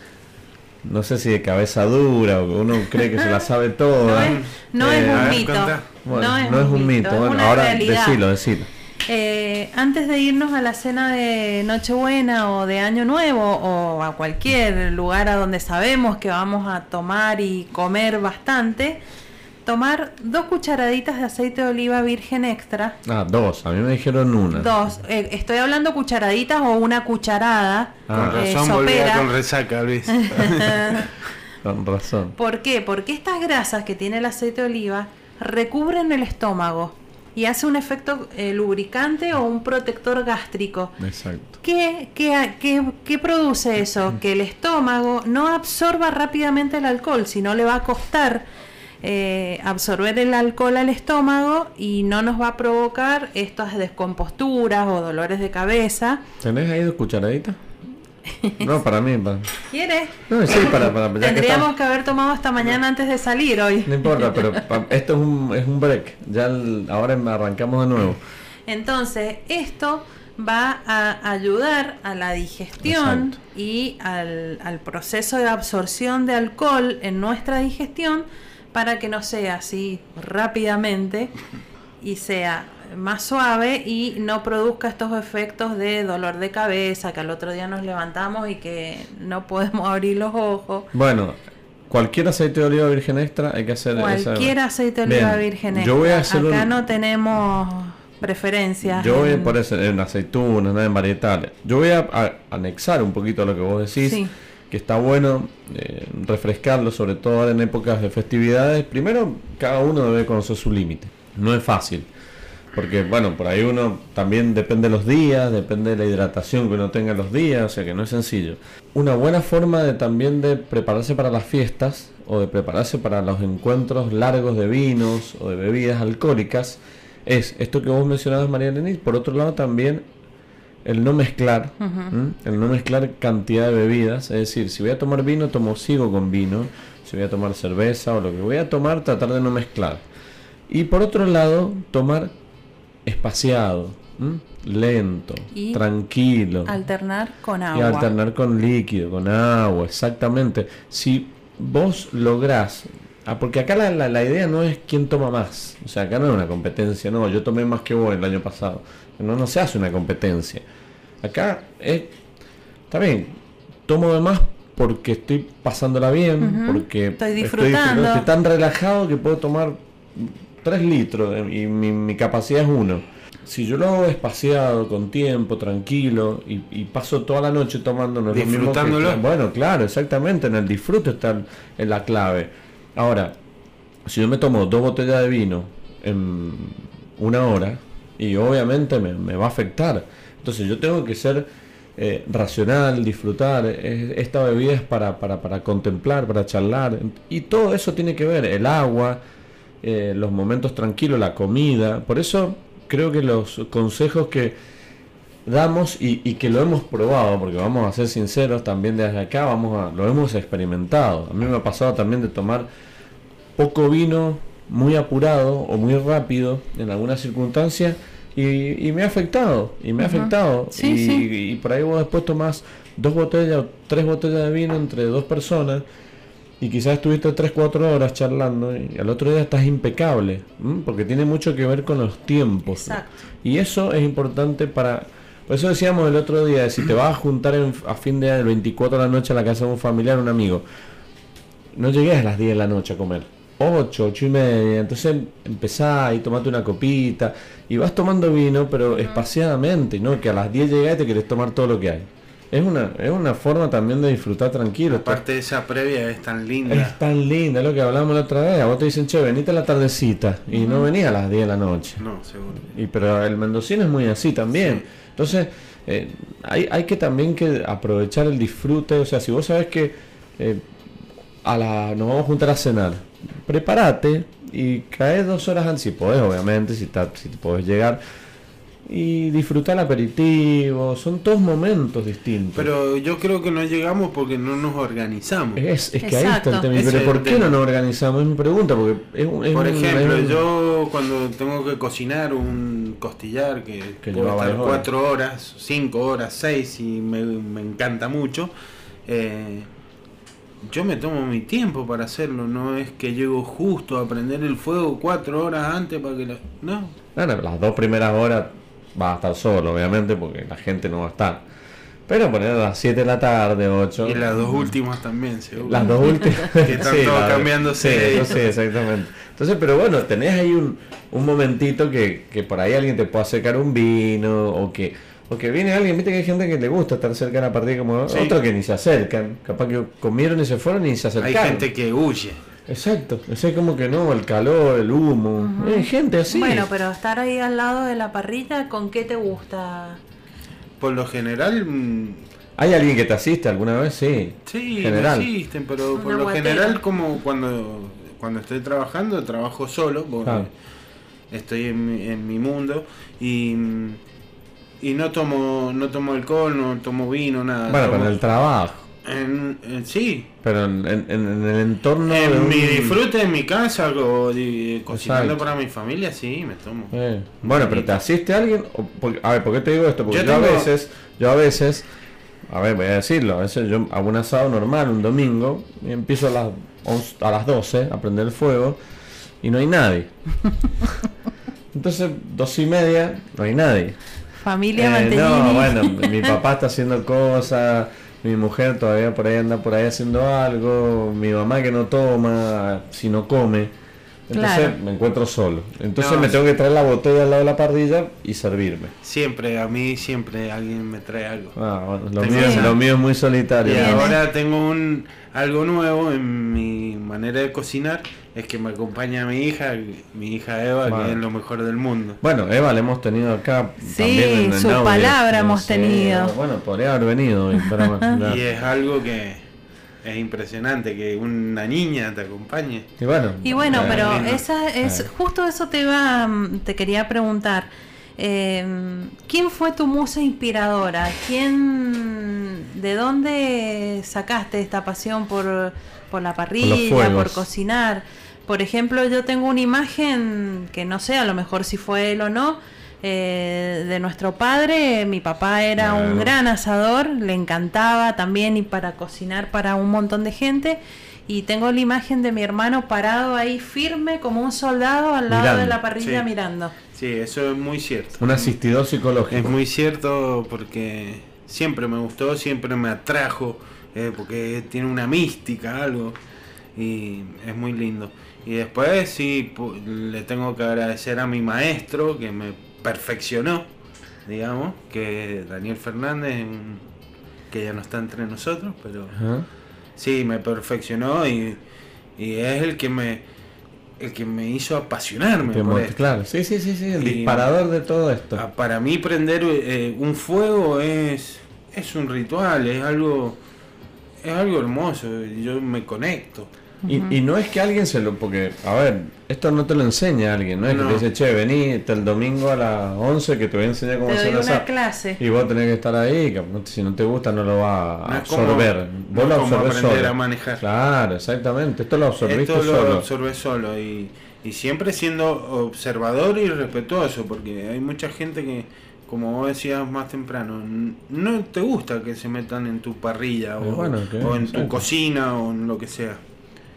No sé si de cabeza dura o que uno cree que se la sabe toda.
No es, un mito.
no es, un mito. Bueno, ahora decilo, decilo.
Eh, antes de irnos a la cena de Nochebuena o de Año Nuevo o a cualquier lugar a donde sabemos que vamos a tomar y comer bastante, tomar dos cucharaditas de aceite de oliva virgen extra.
Ah, dos, a mí me dijeron una.
Dos, eh, estoy hablando cucharaditas o una cucharada.
Ah. Con razón con resaca, Luis.
con razón.
¿Por qué? Porque estas grasas que tiene el aceite de oliva recubren el estómago y hace un efecto eh, lubricante o un protector gástrico.
Exacto.
¿Qué, qué, produce eso? Que el estómago no absorba rápidamente el alcohol, sino le va a costar eh, absorber el alcohol al estómago y no nos va a provocar estas descomposturas o dolores de cabeza.
¿Tenés ahí dos cucharaditas? No, para mí. Para...
¿Quieres?
No, sí, para,
Tendríamos que, haber tomado esta mañana antes de salir hoy.
No importa, pero esto es un, es un break. Ya ahora arrancamos de nuevo.
Entonces, esto va a ayudar a la digestión y al, al proceso de absorción de alcohol en nuestra digestión para que no sea así rápidamente y sea más suave y no produzca estos efectos de dolor de cabeza, que al otro día nos levantamos y que no podemos abrir los ojos.
Bueno, cualquier aceite de oliva virgen extra hay que hacer
cualquier aceite de oliva virgen extra. Yo voy a hacer Acá no tenemos preferencias.
Yo voy a poner en aceitunas, en varietales. Yo voy a, anexar un poquito a lo que vos decís. Que está bueno eh, refrescarlo, sobre todo en épocas de festividades. Primero, cada uno debe conocer su límite. No es fácil porque, bueno, por ahí uno también depende de los días, depende de la hidratación que uno tenga los días, o sea que no es sencillo. Una buena forma de también de prepararse para las fiestas o de prepararse para los encuentros largos de vinos o de bebidas alcohólicas es esto que vos mencionabas, María Lenis. Por otro lado, también el no mezclar, el no mezclar cantidad de bebidas. Es decir, si voy a tomar vino, tomo sigo con vino. Si voy a tomar cerveza o lo que voy a tomar, tratar de no mezclar. Y por otro lado, tomar espaciado, lento, tranquilo.
Alternar con agua.
Y alternar con líquido, con agua, exactamente. Si vos lográs, ah, porque acá la, la, idea no es quién toma más, o sea, acá no es una competencia, no, yo tomé más que vos el año pasado, no, no se hace una competencia. Acá es, está bien, tomo de más porque estoy pasándola bien, porque
estoy disfrutando.
estoy tan relajado que puedo tomar 3 litros y mi, capacidad es 1. Si yo lo hago espaciado, con tiempo, tranquilo, y, paso toda la noche tomando
Disfrutándolo.
bueno, claro, exactamente, en el disfrute está en la clave. Ahora, si yo me tomo dos botellas de vino en una hora, y obviamente me, va a afectar. Entonces yo tengo que ser eh, racional, disfrutar. esta bebida es para, para, para contemplar, para charlar. Y todo eso tiene que ver, el agua, eh, los momentos tranquilos, la comida. Por eso creo que los consejos que damos y, que lo hemos probado, porque vamos a ser sinceros, también desde acá vamos a, lo hemos experimentado. A mí me ha pasado también de tomar poco vino muy apurado o muy rápido en algunas circunstancias y, me ha afectado, y me ha afectado. y, y, por ahí vos después tomás dos botellas o tres botellas de vino entre dos personas y quizás estuviste 3-4 horas charlando y al otro día estás impecable, porque tiene mucho que ver con los tiempos. Y eso es importante para, Por eso decíamos el otro día, si te vas a juntar a fin de año, el 24 de la noche a la casa de un familiar, un amigo, no llegues a las 10 de la noche a comer. 8, 8 y media. Entonces empezás y tomate una copita y vas tomando vino, pero espaciadamente, ¿no? Que a las 10 llegas y te querés tomar todo lo que hay. Es una, es una forma también de disfrutar tranquilo.
Aparte de esa previa es tan linda.
Es tan linda, es lo que hablamos la otra vez. A vos te dicen, che, venite a la tardecita. Y no venía a las 10 de la noche.
No, seguro.
Y, pero el mendocino es muy así también. Entonces, eh, hay, hay que también que aprovechar el disfrute. O sea, si vos sabes que eh, a la, nos vamos a juntar a cenar, prepárate y cae dos horas antes, si podés, obviamente, si, si te podés llegar y disfrutar el aperitivo, son todos momentos distintos.
Pero yo creo que no llegamos porque no nos organizamos.
Es, es que ahí está el tema. Pero ¿por qué no nos organizamos? Es mi pregunta. Porque es,
Por ejemplo, yo cuando tengo que cocinar un costillar que, que puede estar cuatro horas, cinco horas, seis y me, me encanta mucho, eh, yo me tomo mi tiempo para hacerlo, no es que llego justo a prender el fuego cuatro horas antes para que lo... No.
las dos primeras horas va a estar solo, obviamente, porque la gente no va a estar. Pero poner a las 7 de la tarde, 8.
Y las dos últimas también, seguro.
Las dos últimas.
que están sí, todos cambiándose.
Sí, sí, exactamente. Entonces, pero bueno, tenés ahí un, un momentito que, que por ahí alguien te puede acercar un vino o que o que viene alguien, viste que hay gente que le gusta estar cerca de la partida como otros que ni se acercan. Capaz que comieron y se fueron y se acercaron.
Hay gente que huye.
Exacto, es como que no, el calor, el humo, hay gente así.
Bueno, pero estar ahí al lado de la parrilla, ¿con qué te gusta?
Por lo general... Mm,
¿Hay alguien que te asiste alguna vez? Sí.
Sí, general. me asisten, pero por lo general como cuando, cuando estoy trabajando, trabajo solo, porque estoy en mi, en mi mundo y y no tomo no tomo alcohol, no tomo vino, nada.
Bueno, con el trabajo.
En, sí.
Pero en, el entorno.
En mi disfrute en mi casa, o, cocinando para mi familia, sí, me tomo.
Eh, bueno, pero ¿te asiste alguien? a ver, ¿por qué te digo esto? Porque yo, a veces, yo a veces, a ver, voy a decirlo, a veces yo hago un asado normal un domingo y empiezo a las, a las 12 a prender el fuego y no hay nadie. Entonces, dos y media, no hay nadie.
Familia eh, No,
bueno, mi papá está haciendo cosas mi mujer todavía por ahí anda por ahí haciendo algo, mi mamá que no toma, si no come. Entonces me encuentro solo. Entonces me tengo que traer la botella al lado de la parrilla y servirme.
Siempre, a mí siempre alguien me trae algo.
Ah, lo, mío, es muy solitario.
Y ahora tengo un algo nuevo en mi manera de cocinar, es que me acompaña mi hija, mi hija Eva, que es lo mejor del mundo.
Bueno, Eva la hemos tenido acá.
Sí, también su palabra hemos tenido.
Bueno, podría haber venido.
y es algo que es impresionante que una niña te acompañe.
Y bueno,
y bueno pero esa es justo eso te iba, te quería preguntar. Em, ¿Quién fue tu musa inspiradora? ¿Quién, de dónde sacaste esta pasión por, por la parrilla, por, cocinar? Por ejemplo, yo tengo una imagen que no sé, a lo mejor si fue él o no, eh, de nuestro padre. Mi papá era un gran asador, le encantaba también y para cocinar para un montón de gente. Y tengo la imagen de mi hermano parado ahí firme como un soldado al lado de la parrilla mirando.
Sí, eso es muy cierto.
Un asistidor psicológico.
Es muy cierto porque siempre me gustó, siempre me atrajo, eh, porque tiene una mística, algo, y es muy lindo. Y después sí, le tengo que agradecer a mi maestro que me perfeccionó, digamos, que Daniel Fernández, que ya no está entre nosotros, pero sí, me perfeccionó y, es el que me el que me hizo apasionarme.
Claro, sí, sí, sí, sí, el disparador de todo esto.
Para mí prender eh, un fuego es, es un ritual, es algo, es algo hermoso, yo me conecto.
Y, no es que alguien se lo. Porque, a ver, esto no te lo enseña alguien, no es que te dice, che, vení el domingo a las 11 que te voy a enseñar cómo hacer
una clase.
Y vos tenés que estar ahí, que si no te gusta no lo va a absorber. vos lo absorbes solo.
a manejar.
Claro, exactamente. Esto lo absorbiste
Esto
lo
absorbes solo. Y, y siempre siendo observador y respetuoso, porque hay mucha gente que como vos decías más temprano, no te gusta que se metan en tu parrilla o, o en tu cocina o en lo que sea.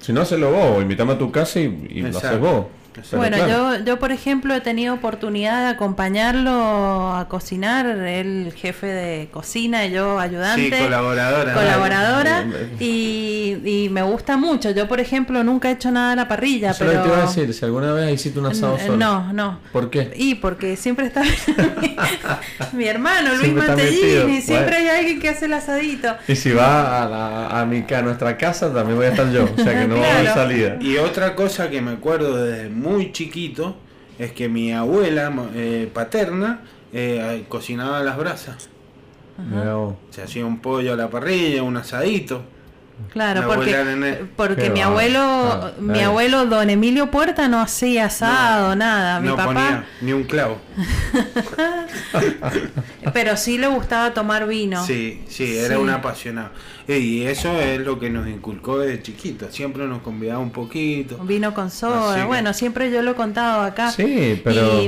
Si no, hacelo vos, invítame a tu casa y, lo haces vos.
Bueno, yo, yo por ejemplo he tenido oportunidad de acompañarlo a cocinar, el jefe de cocina y yo ayudante.
colaboradora.
Colaboradora. Y, me gusta mucho. Yo por ejemplo nunca he hecho nada a la parrilla. pero...
te iba a decir, si alguna vez hiciste un asado solo.
No, no.
¿Por qué?
Y porque siempre está mi hermano Luis Mantellini, siempre hay alguien que hace el asadito.
Y si va a, la, a, mi, a nuestra casa también voy a estar yo, o sea que no va a haber salida.
Y otra cosa que me acuerdo desde muy chiquito es que mi abuela eh, paterna eh, cocinaba las brasas. Se hacía un pollo a la parrilla, un asadito.
Claro, porque, porque mi abuelo, ah, mi abuelo don Emilio Puerta no hacía asado, nada. Mi no papá ponía
ni un clavo.
Pero sí le gustaba tomar vino.
Sí, sí, era un apasionado. Y eso es lo que nos inculcó desde chiquito. Siempre nos convidaba un poquito.
Vino con soda. Bueno, siempre yo lo he contado acá.
Sí, pero.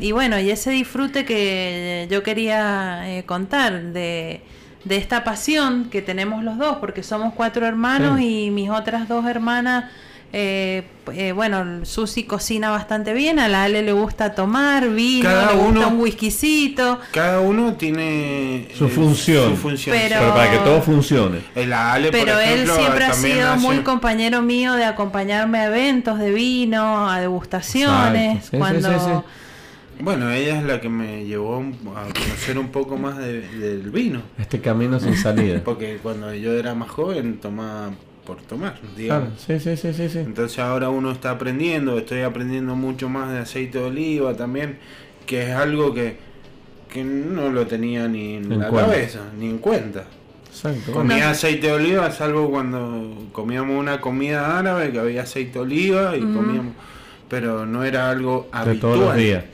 Y, bueno, y ese disfrute que yo quería eh, contar de de esta pasión que tenemos los dos, porque somos cuatro hermanos y mis otras dos hermanas, eh, eh, bueno, Susi cocina bastante bien, a la Ale le gusta tomar vino, le gusta un whiskycito.
Cada uno tiene
su, eh, función, Pero, para que todo funcione.
pero él siempre ha sido muy compañero mío de acompañarme a eventos de vino, a degustaciones, cuando...
Bueno, ella es la que me llevó a conocer un poco más del vino.
Este camino sin salida.
Porque cuando yo era más joven tomaba por tomar, digamos.
sí, sí, sí, sí,
Entonces ahora uno está aprendiendo, estoy aprendiendo mucho más de aceite de oliva también, que es algo que, que no lo tenía ni en, la cabeza, ni en cuenta. Exacto. Comía aceite de oliva, salvo cuando comíamos una comida árabe que había aceite de oliva y comíamos, pero no era algo habitual. De todos los días.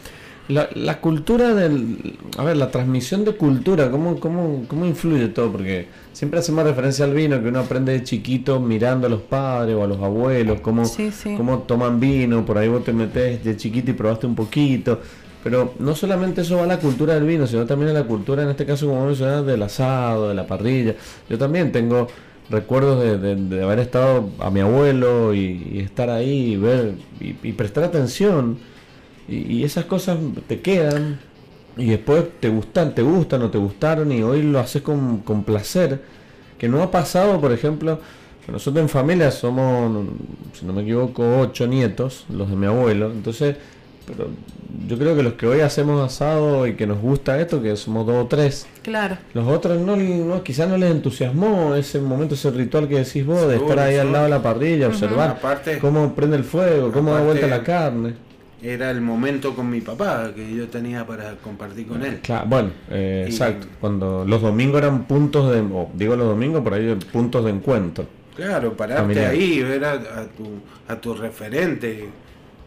La, la, cultura del... A ver, la transmisión de cultura, ¿cómo, cómo, cómo influye todo? Porque siempre hacemos referencia al vino, que uno aprende de chiquito mirando a los padres o a los abuelos, cómo, cómo toman vino, por ahí vos te metés de chiquito y probaste un poquito. Pero no solamente eso va a la cultura del vino, sino también a la cultura, en este caso, como mencionas, del asado, de la parrilla. Yo también tengo recuerdos de, de, haber estado a mi abuelo y, estar ahí y ver y prestar atención y, esas cosas te quedan y después te gustan, te gustan o te gustaron y hoy lo haces con, con placer. Que no ha pasado, por ejemplo, nosotros en familia somos, si no me equivoco, ocho nietos, los de mi abuelo. Entonces, pero yo creo que los que hoy hacemos asado y que nos gusta esto, que somos dos o tres.
Claro.
Los otros no, no quizás no les entusiasmó ese momento, ese ritual que decís vos, de estar ahí al lado de la parrilla, observar cómo prende el fuego, cómo da vuelta la carne
era el momento con mi papá que yo tenía para compartir con él.
Claro, bueno, eh, exacto. Cuando los domingos eran puntos de, digo los domingos por ahí, puntos de encuentro.
Claro, pararte ahí, ver a, tu, a tu referente,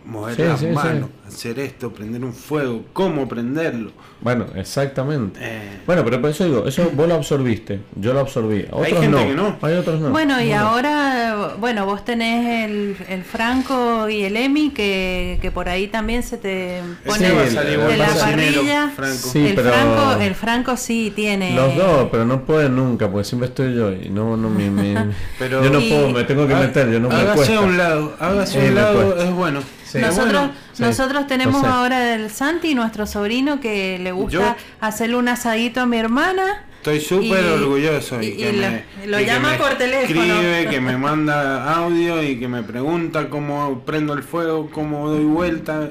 mover las manos, hacer esto, prender un fuego, cómo prenderlo.
Bueno, exactamente. Eh. Bueno, pero por eso digo, eso vos lo absorbiste, yo lo absorbí. Otros hay gente no. que no. Hay otros no.
Bueno, y ahora, bueno, vos tenés el, el Franco y el Emi que, que por ahí también se te pone en la parrilla. Franco. Sí, el, pero... Franco, el Franco sí tiene.
Los dos, pero no pueden nunca, porque siempre estoy yo y no, no me, pero... yo no puedo, me tengo que meter, yo no
me
Hágase
a un lado, hágase a un lado, es bueno
nosotros nosotros tenemos ahora el Santi, nuestro sobrino, que le gusta hacerle un asadito a mi hermana.
Estoy súper orgulloso. Y, que
lo llama por teléfono.
Escribe, que me manda audio y que me pregunta cómo prendo el fuego, cómo doy vuelta.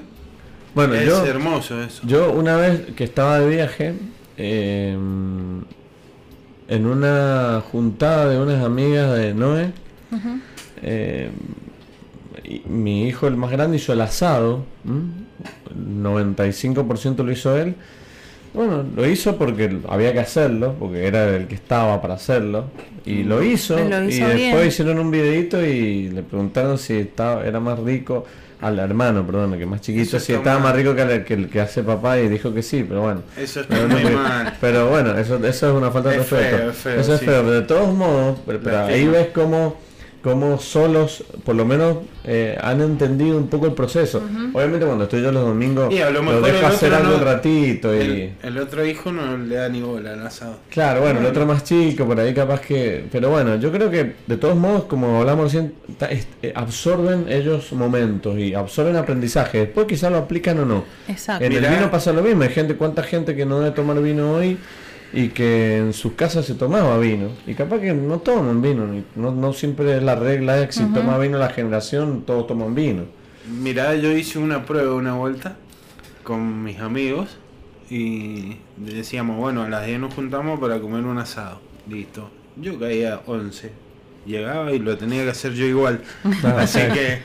Bueno, es hermoso eso.
Yo una vez que estaba de viaje, em, en una juntada de unas amigas de Noé, mi hijo, el más grande, hizo el asado. El 95% lo hizo él. Bueno, lo hizo porque había que hacerlo, porque era el que estaba para hacerlo. Y lo hizo. y después hicieron un videito y le preguntaron si estaba, era más rico al hermano, perdón, que más chiquito, si estaba más rico que el, que hace papá y dijo que sí, pero bueno.
Eso está muy mal.
Pero bueno, eso, eso es una falta de respeto. eso es feo, pero de todos modos, pero, ahí ves cómo cómo solos, por lo menos, eh, han entendido un poco el proceso. Obviamente cuando estoy yo los domingos, lo, dejo hacer algo un ratito.
Y... El, otro hijo no le da ni bola al asado.
Claro, bueno, el otro más chico, por ahí capaz que... Pero bueno, yo creo que de todos modos, como hablamos recién, eh, absorben ellos momentos y absorben aprendizaje. Después quizás lo aplican o no.
Exacto.
En el vino pasa lo mismo. Hay gente, ¿cuánta gente que no debe tomar vino hoy? Y que en sus casas se tomaba vino. Y capaz que no toman vino, no, no siempre la regla es que si toma vino la generación, todos toman vino.
Mira, yo hice una prueba una vuelta con mis amigos y decíamos, bueno, a las 10 nos juntamos para comer un asado. Listo. Yo caía 11. Llegaba y lo tenía que hacer yo igual. Así que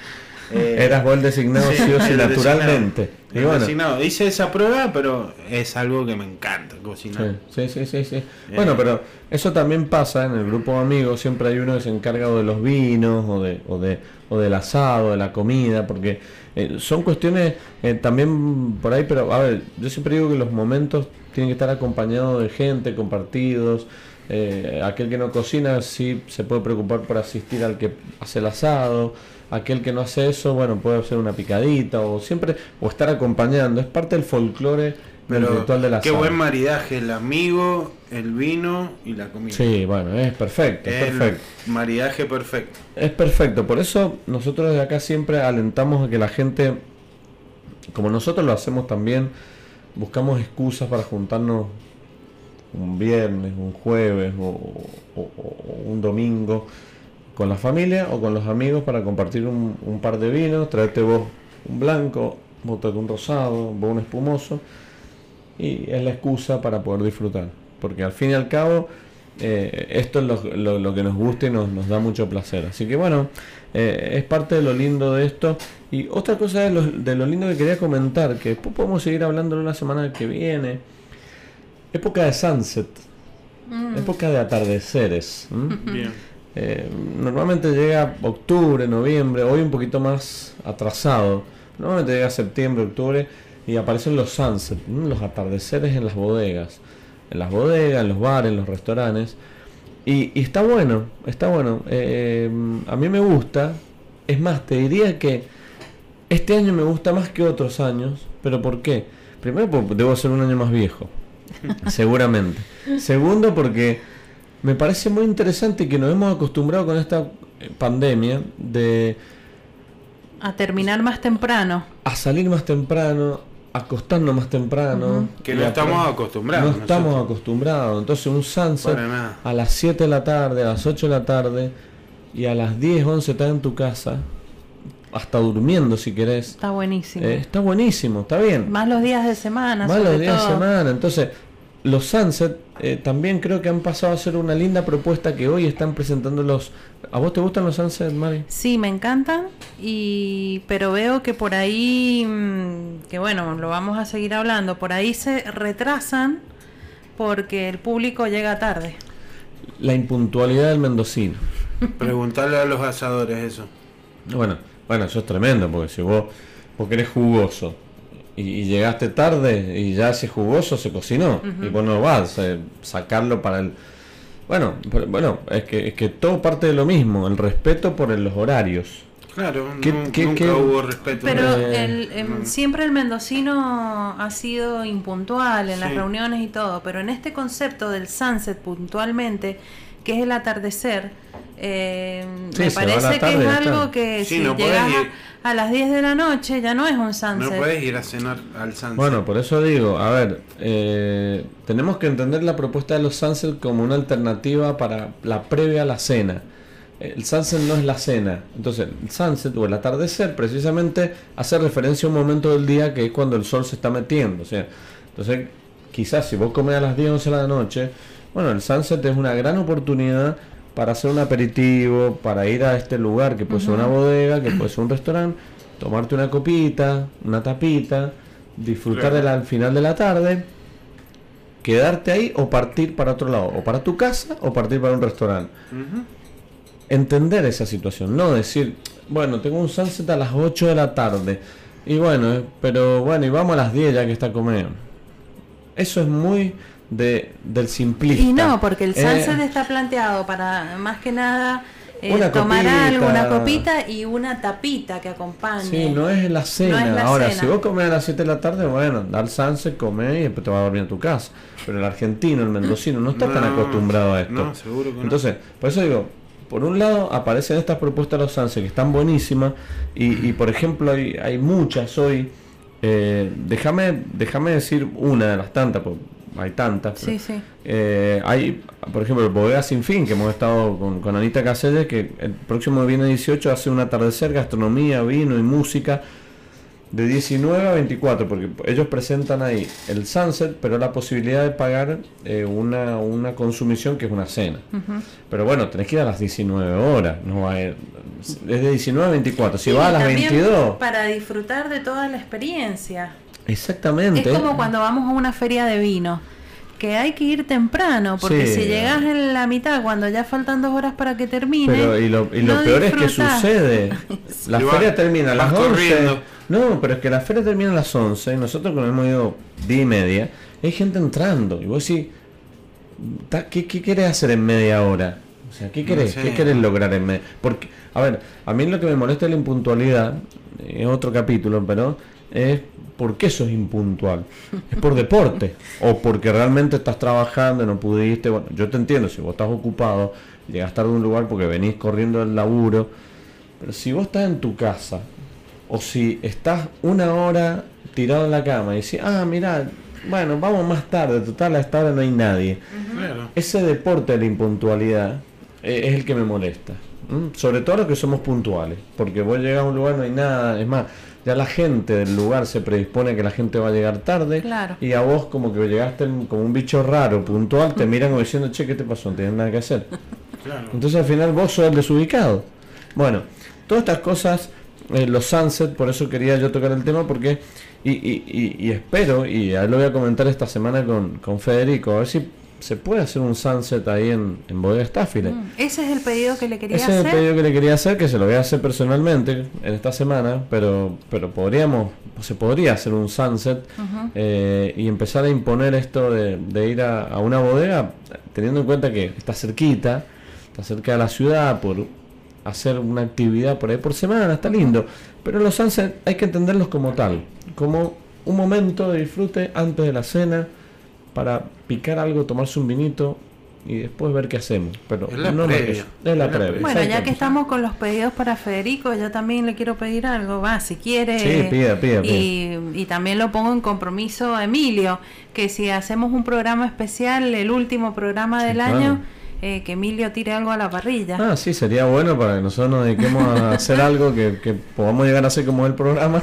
eh, Eras el designado sí, o sí naturalmente.
Designado. Hice esa prueba, pero es algo que me encanta cocinar.
Sí, sí, sí, sí. Eh. Bueno, pero eso también pasa en el grupo de amigos. Siempre hay uno que se encarga de los vinos o, de, o, de, o del asado, de la comida, porque eh, son cuestiones también por ahí, pero a ver, yo siempre digo que los momentos tienen que estar acompañados de gente, compartidos. aquel que no cocina sí se puede preocupar por asistir al que hace el asado aquel que no hace eso, bueno, puede hacer una picadita o siempre, o estar acompañando, es parte del folclore del ritual de la
Qué buen maridaje, el amigo, el vino y la comida.
Sí, bueno, es perfecto, es perfecto.
Maridaje perfecto.
Es perfecto, por eso nosotros desde acá siempre alentamos a que la gente, como nosotros lo hacemos también, buscamos excusas para juntarnos un viernes, un jueves o un domingo con la familia o con los amigos para compartir un, par de vinos, traerte vos un blanco, vos un rosado, vos un espumoso, y es la excusa para poder disfrutar. Porque al fin y al cabo, eh, esto es lo, que nos gusta y nos, da mucho placer. Así que bueno, eh, es parte de lo lindo de esto. Y otra cosa de lo, de lo lindo que quería comentar, que después podemos seguir hablando en la semana que viene, época de sunset, mm. época de atardeceres. Bien. Eh, normalmente llega octubre, noviembre, hoy un poquito más atrasado. Normalmente llega septiembre, octubre y aparecen los sunsets, los atardeceres en las bodegas. En las bodegas, en los bares, en los restaurantes. Y, está bueno, está bueno. Eh, a mí me gusta. Es más, te diría que este año me gusta más que otros años. ¿Pero por qué? Primero, porque debo ser un año más viejo. seguramente. Segundo, porque me parece muy interesante que nos hemos acostumbrado con esta pandemia de...
A terminar más temprano.
A salir más temprano, acostarnos más temprano.
Que no estamos acostumbrados.
No estamos acostumbrados. Entonces un sunset a las 7 de la tarde, a las 8 de la tarde y a las 10, 11 estás en tu casa. Hasta durmiendo si querés.
Está buenísimo.
Eh, está buenísimo, está bien.
Más los días de semana.
Más los días de semana. Entonces, los Sunset eh, también creo que han pasado a ser una linda propuesta que hoy están presentando los... ¿A vos te gustan los Sunset, Mari?
Sí, me encantan, y pero veo que por ahí, mm, que bueno, lo vamos a seguir hablando, por ahí se retrasan porque el público llega tarde.
La impuntualidad del mendocino.
Preguntarle a los asadores eso.
Bueno, bueno, eso es tremendo, porque si vos, vos querés jugoso, y, llegaste tarde y ya ese jugoso se cocinó. Y vos no vas a sacarlo para el bueno bueno es que es que todo parte de lo mismo el respeto por los horarios.
Claro nunca hubo respeto
pero em, siempre el mendocino ha sido impuntual en las reuniones y todo pero en este concepto del sunset puntualmente que es el atardecer eh, me parece que es algo que si llegas a, las 10 de la noche ya no es un sunset.
No puedes ir a cenar al sunset.
Bueno, por eso digo, a ver, eh, tenemos que entender la propuesta de los sunset como una alternativa para la previa a la cena. El sunset no es la cena. Entonces, el sunset o el atardecer precisamente hace referencia a un momento del día que es cuando el sol se está metiendo. O sea, entonces, quizás si vos comes a las 10, 11 de la noche, bueno, el sunset es una gran oportunidad para hacer un aperitivo, para ir a este lugar que puede ser una bodega, que puede ser un restaurante, tomarte una copita, una tapita, disfrutar de al final de la tarde, quedarte ahí o partir para otro lado, o para tu casa o partir para un restaurante. Entender esa situación, no decir, bueno, tengo un sunset a las 8 de la tarde, y bueno, pero bueno, y vamos a las 10 ya que está comiendo. Eso es muy de, del simplista.
Y no, porque el sunset eh, está planteado para más que nada eh, tomar algo, una copita y una tapita que acompañe.
Sí, no es la cena. Ahora, si vos comes a las 7 de la tarde, bueno, dar sunset, comer y después te vas a dormir en tu casa. Pero el argentino, el mendocino, no está tan acostumbrado a esto. No, seguro que Entonces, por eso digo, por un lado aparecen estas propuestas de los sunset que están buenísimas y, y por ejemplo hay, hay muchas hoy. Eh, déjame, déjame decir una de las tantas, porque hay tantas. Sí, sí. Eh, hay, por ejemplo, Bodega Sin Fin, que hemos estado con, con Anita Caselles, que el próximo viernes 18 hace un atardecer, gastronomía, vino y música de 19 a 24, porque ellos presentan ahí el sunset, pero la posibilidad de pagar eh, una, una consumición que es una cena. Pero bueno, tenés que ir a las 19 horas, no va a ir, es de 19 a 24, si va a las 22.
Para disfrutar de toda la experiencia.
Exactamente.
Es como cuando vamos a una feria de vino que hay que ir temprano, porque si llegas en la mitad, cuando ya faltan dos horas para que termine.
Pero, y lo, y lo peor es que sucede. La feria termina a las 11. No, pero es que la feria termina a las 11 y nosotros, como hemos ido 10 y media, hay gente entrando. Y vos decís, ¿qué, qué querés hacer en media hora? O sea, ¿qué querés? ¿Qué querés lograr en media? Porque, a ver, a mí lo que me molesta es la impuntualidad, es otro capítulo, pero es por qué eso es impuntual. Es por deporte. o porque realmente estás trabajando y no pudiste. Bueno, yo te entiendo, si vos estás ocupado, llegas tarde a un lugar porque venís corriendo del laburo. Pero si vos estás en tu casa, o si estás una hora tirado en la cama y decís, ah, mira, bueno, vamos más tarde, total, a esta hora no hay nadie. Ese deporte de la impuntualidad eh, es el que me molesta. Sobre todo los que somos puntuales, porque vos llegas a un lugar, no hay nada, es más, ya la gente del lugar se predispone a que la gente va a llegar tarde y a vos como que llegaste como un bicho raro, puntual, te miran como diciendo, che, ¿qué te pasó? No tienes nada que hacer. Entonces al final vos sos el desubicado. Bueno, todas estas cosas, eh, los sunset, por eso quería yo tocar el tema, porque, y, y, y, espero, y ahí lo voy a comentar esta semana con, con Federico, a ver si se puede hacer un sunset ahí en, en Bodega Staffile. Mm,
ese es el pedido que le quería
hacer. Ese es el pedido que le quería hacer, que se lo voy a hacer personalmente en esta semana, pero, pero podríamos, se podría hacer un sunset eh, y empezar a imponer esto de, ir a, una bodega, teniendo en cuenta que está cerquita, está cerca de la ciudad, por hacer una actividad por ahí por semana, está lindo. Pero los sunsets hay que entenderlos como tal, como un momento de disfrute antes de la cena para picar algo, tomarse un vinito y después ver qué hacemos. Pero
es la no previa. Es
la previa. Bueno, ya que estamos con los pedidos para Federico, yo también le quiero pedir algo. Va, si quiere.
Sí, pida, pida,
y, y, también lo pongo en compromiso a Emilio, que si hacemos un programa especial, el último programa del año. Eh, que Emilio tire algo a la parrilla.
Ah, sí, sería bueno para que nosotros nos dediquemos a hacer algo que, que podamos llegar a hacer como el programa.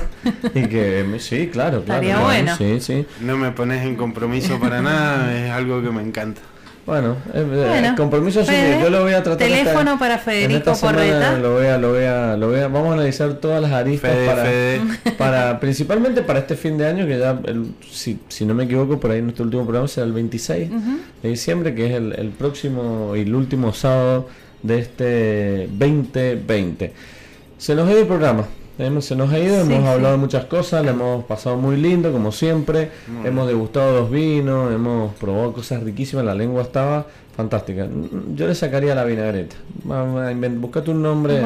Y que, sí, claro, claro.
Estaría bueno.
Sí, sí.
No me pones en compromiso para nada, es algo que me encanta.
Bueno, eh, eh, compromiso yo lo voy a tratar.
Teléfono para Federico
Correta. Lo voy a, lo voy a, lo voy a, vamos a analizar todas las aristas para, para, principalmente para este fin de año, que ya, el, si, si no me equivoco, por ahí nuestro último programa será el 26 de diciembre, que es el, el próximo y el último sábado de este 2020. Se nos dio el programa se nos ha ido, hemos hablado de muchas cosas, le hemos pasado muy lindo, como siempre. hemos degustado dos vinos, hemos probado cosas riquísimas, la lengua estaba fantástica. Yo le sacaría la vinagreta. Buscate un nombre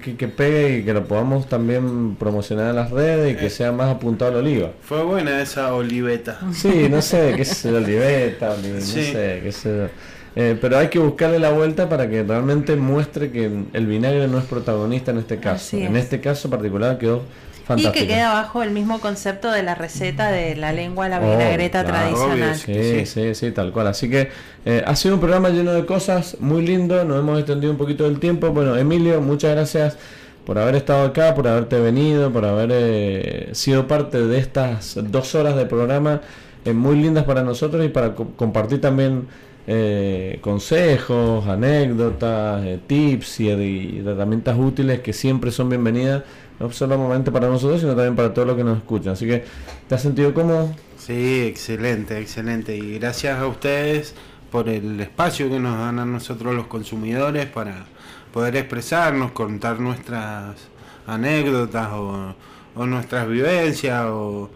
que, pegue y que lo podamos también promocionar en las redes y que eh. sea más apuntado al oliva.
Fue buena esa oliveta.
Sí, no sé qué es oliveta, no sé qué es. Eh, pero hay que buscarle la vuelta para que realmente muestre que el vinagre no es protagonista en este caso. En este caso particular quedó fantástico.
Y que queda bajo el mismo concepto de la receta de la lengua la oh, vinagreta tradicional.
sí, sí, sí, tal cual. Así que eh, ha sido un programa lleno de cosas, muy lindo, nos hemos extendido un poquito del tiempo. Bueno, Emilio, muchas gracias por haber estado acá, por haberte venido, por haber eh, sido parte de estas dos horas de programa muy lindas para nosotros y para compartir también eh, consejos, anécdotas, eh, tips y, herramientas útiles que siempre son bienvenidas, no solamente para nosotros, sino también para todos los que nos escuchan. Así que, ¿te has sentido cómodo?
Sí, excelente, excelente. Y gracias a ustedes por el espacio que nos dan a nosotros los consumidores para poder expresarnos, contar nuestras anécdotas o, o nuestras vivencias o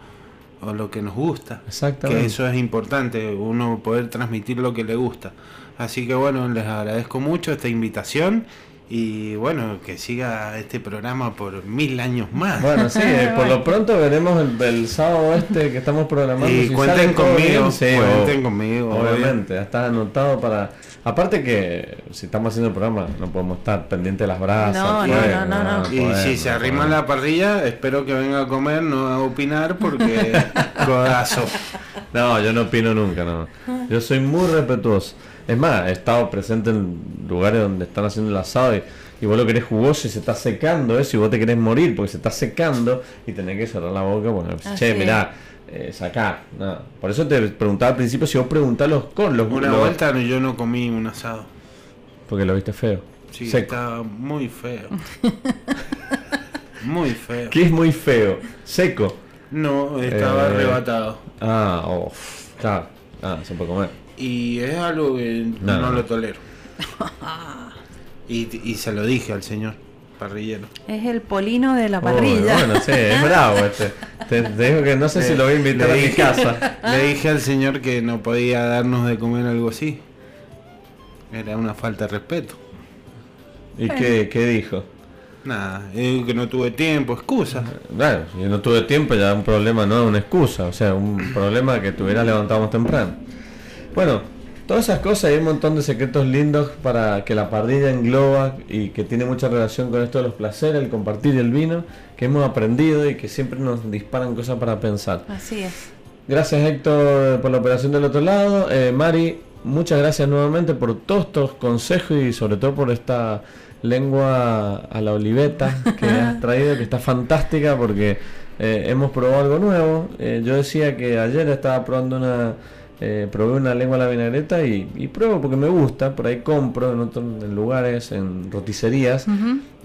o lo que nos gusta.
Exactamente.
Que eso es importante, uno poder transmitir lo que le gusta. Así que bueno, les agradezco mucho esta invitación y bueno, que siga este programa por mil años más.
Bueno, sí, eh, por lo pronto veremos el, sábado este que estamos programando.
Y cuenten conmigo, cuenten conmigo.
Obviamente, ya está anotado para... Aparte que si estamos haciendo el programa no podemos estar pendientes de las brasas.
No, no, no, no,
Y si se arrima la parrilla, espero que venga a comer, no a opinar porque codazo.
No, yo no opino nunca, no. Yo soy muy respetuoso. Es más, he estado presente en lugares donde están haciendo el asado y, vos lo querés jugoso y se está secando eso y vos te querés morir porque se está secando y tenés que cerrar la boca. Bueno, che, mirá, eh, sacar. Por eso te preguntaba al principio si vos preguntás los con los
Una vuelta yo no comí un asado.
Porque lo viste feo.
Sí, estaba muy feo. muy feo.
¿Qué es muy feo? Seco.
No, estaba eh, arrebatado.
Ah, oh, claro. Ah, se puede comer.
Y es algo que no, lo tolero. y, se lo dije al señor parrillero.
Es el polino de la parrilla.
bueno, sí, es bravo este. Te, digo que no sé si lo voy a invitar a mi casa.
Le dije al señor que no podía darnos de comer algo así. Era una falta de respeto.
¿Y qué, qué dijo?
Nada, que no tuve tiempo, excusa.
Claro, si no tuve tiempo ya un problema no es una excusa, o sea, un problema que tuviera levantado temprano. Bueno, todas esas cosas, hay un montón de secretos lindos para que la parrilla engloba y que tiene mucha relación con esto de los placeres, el compartir el vino, que hemos aprendido y que siempre nos disparan cosas para pensar.
Así es.
Gracias Héctor por la operación del otro lado. Eh, Mari, muchas gracias nuevamente por todos estos consejos y sobre todo por esta lengua a la oliveta que has traído, que está fantástica porque eh, hemos probado algo nuevo. Eh, yo decía que ayer estaba probando una eh, probé una lengua a la vinagreta y, y, pruebo porque me gusta, por ahí compro en otros lugares, en roticerías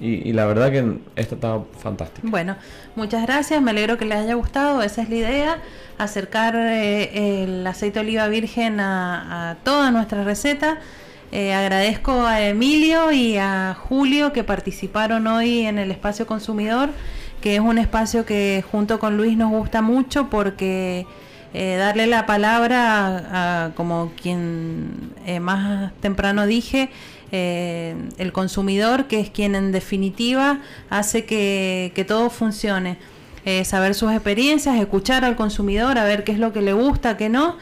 y, la verdad que esta está fantástica.
Bueno, muchas gracias, me alegro que les haya gustado, esa es la idea, acercar eh, el aceite de oliva virgen a, toda nuestra receta. Eh, agradezco a Emilio y a Julio que participaron hoy en el espacio consumidor, que es un espacio que junto con Luis nos gusta mucho porque eh, darle la palabra a, como quien eh, más temprano dije, eh, el consumidor, que es quien en definitiva hace que, que todo funcione. saber sus experiencias, escuchar al consumidor, a ver qué es lo que le gusta, qué no.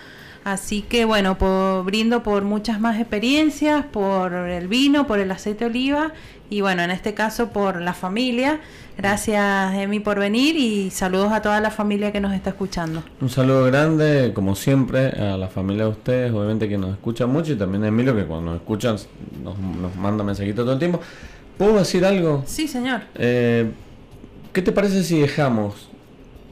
Así que bueno, brindo por muchas más experiencias, por el vino, por el aceite de oliva y bueno, en este caso por la familia. Gracias, Emi, por venir y saludos a toda la familia que nos está escuchando.
Un saludo grande, como siempre, a la familia de ustedes, obviamente que nos escuchan mucho y también a Emilio, que cuando nos escuchan nos, manda mensajitos todo el tiempo. ¿Puedo decir algo?
Sí, señor.
Eh, ¿Qué te parece si dejamos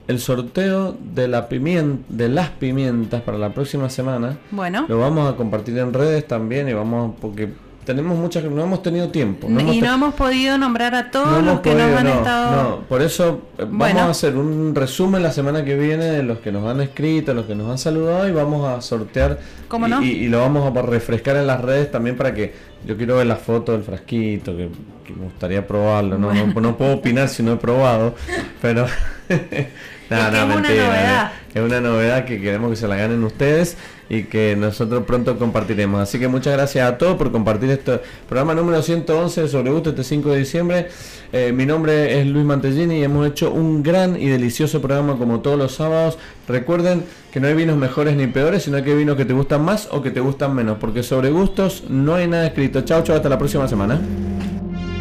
el sorteo de, la pimienta, de las pimientas para la próxima semana?
Bueno.
Lo vamos a compartir en redes también y vamos, porque tenemos muchas no hemos tenido tiempo.
No y no hemos podido nombrar a todos los que nos han estado. No,
por eso eh, vamos a hacer un resumen la semana que viene de los que nos han escrito, los que nos han saludado y vamos a sortear.
¿Cómo no?
y, lo vamos a refrescar en las redes también para que yo quiero ver la foto del frasquito, que, me gustaría probarlo. No, no, puedo opinar si no he probado, pero.
Nada, es mentira. Una novedad.
Es una novedad que queremos que se la ganen ustedes y que nosotros pronto compartiremos. Así que muchas gracias a todos por compartir este programa número 111 sobre gusto este 5 de diciembre. Eh, mi nombre es Luis Mantellini y hemos hecho un gran y delicioso programa como todos los sábados. Recuerden que no hay vinos mejores ni peores, sino que hay vinos que te gustan más o que te gustan menos, porque sobre gustos no hay nada escrito. Chao, chao, hasta la próxima semana.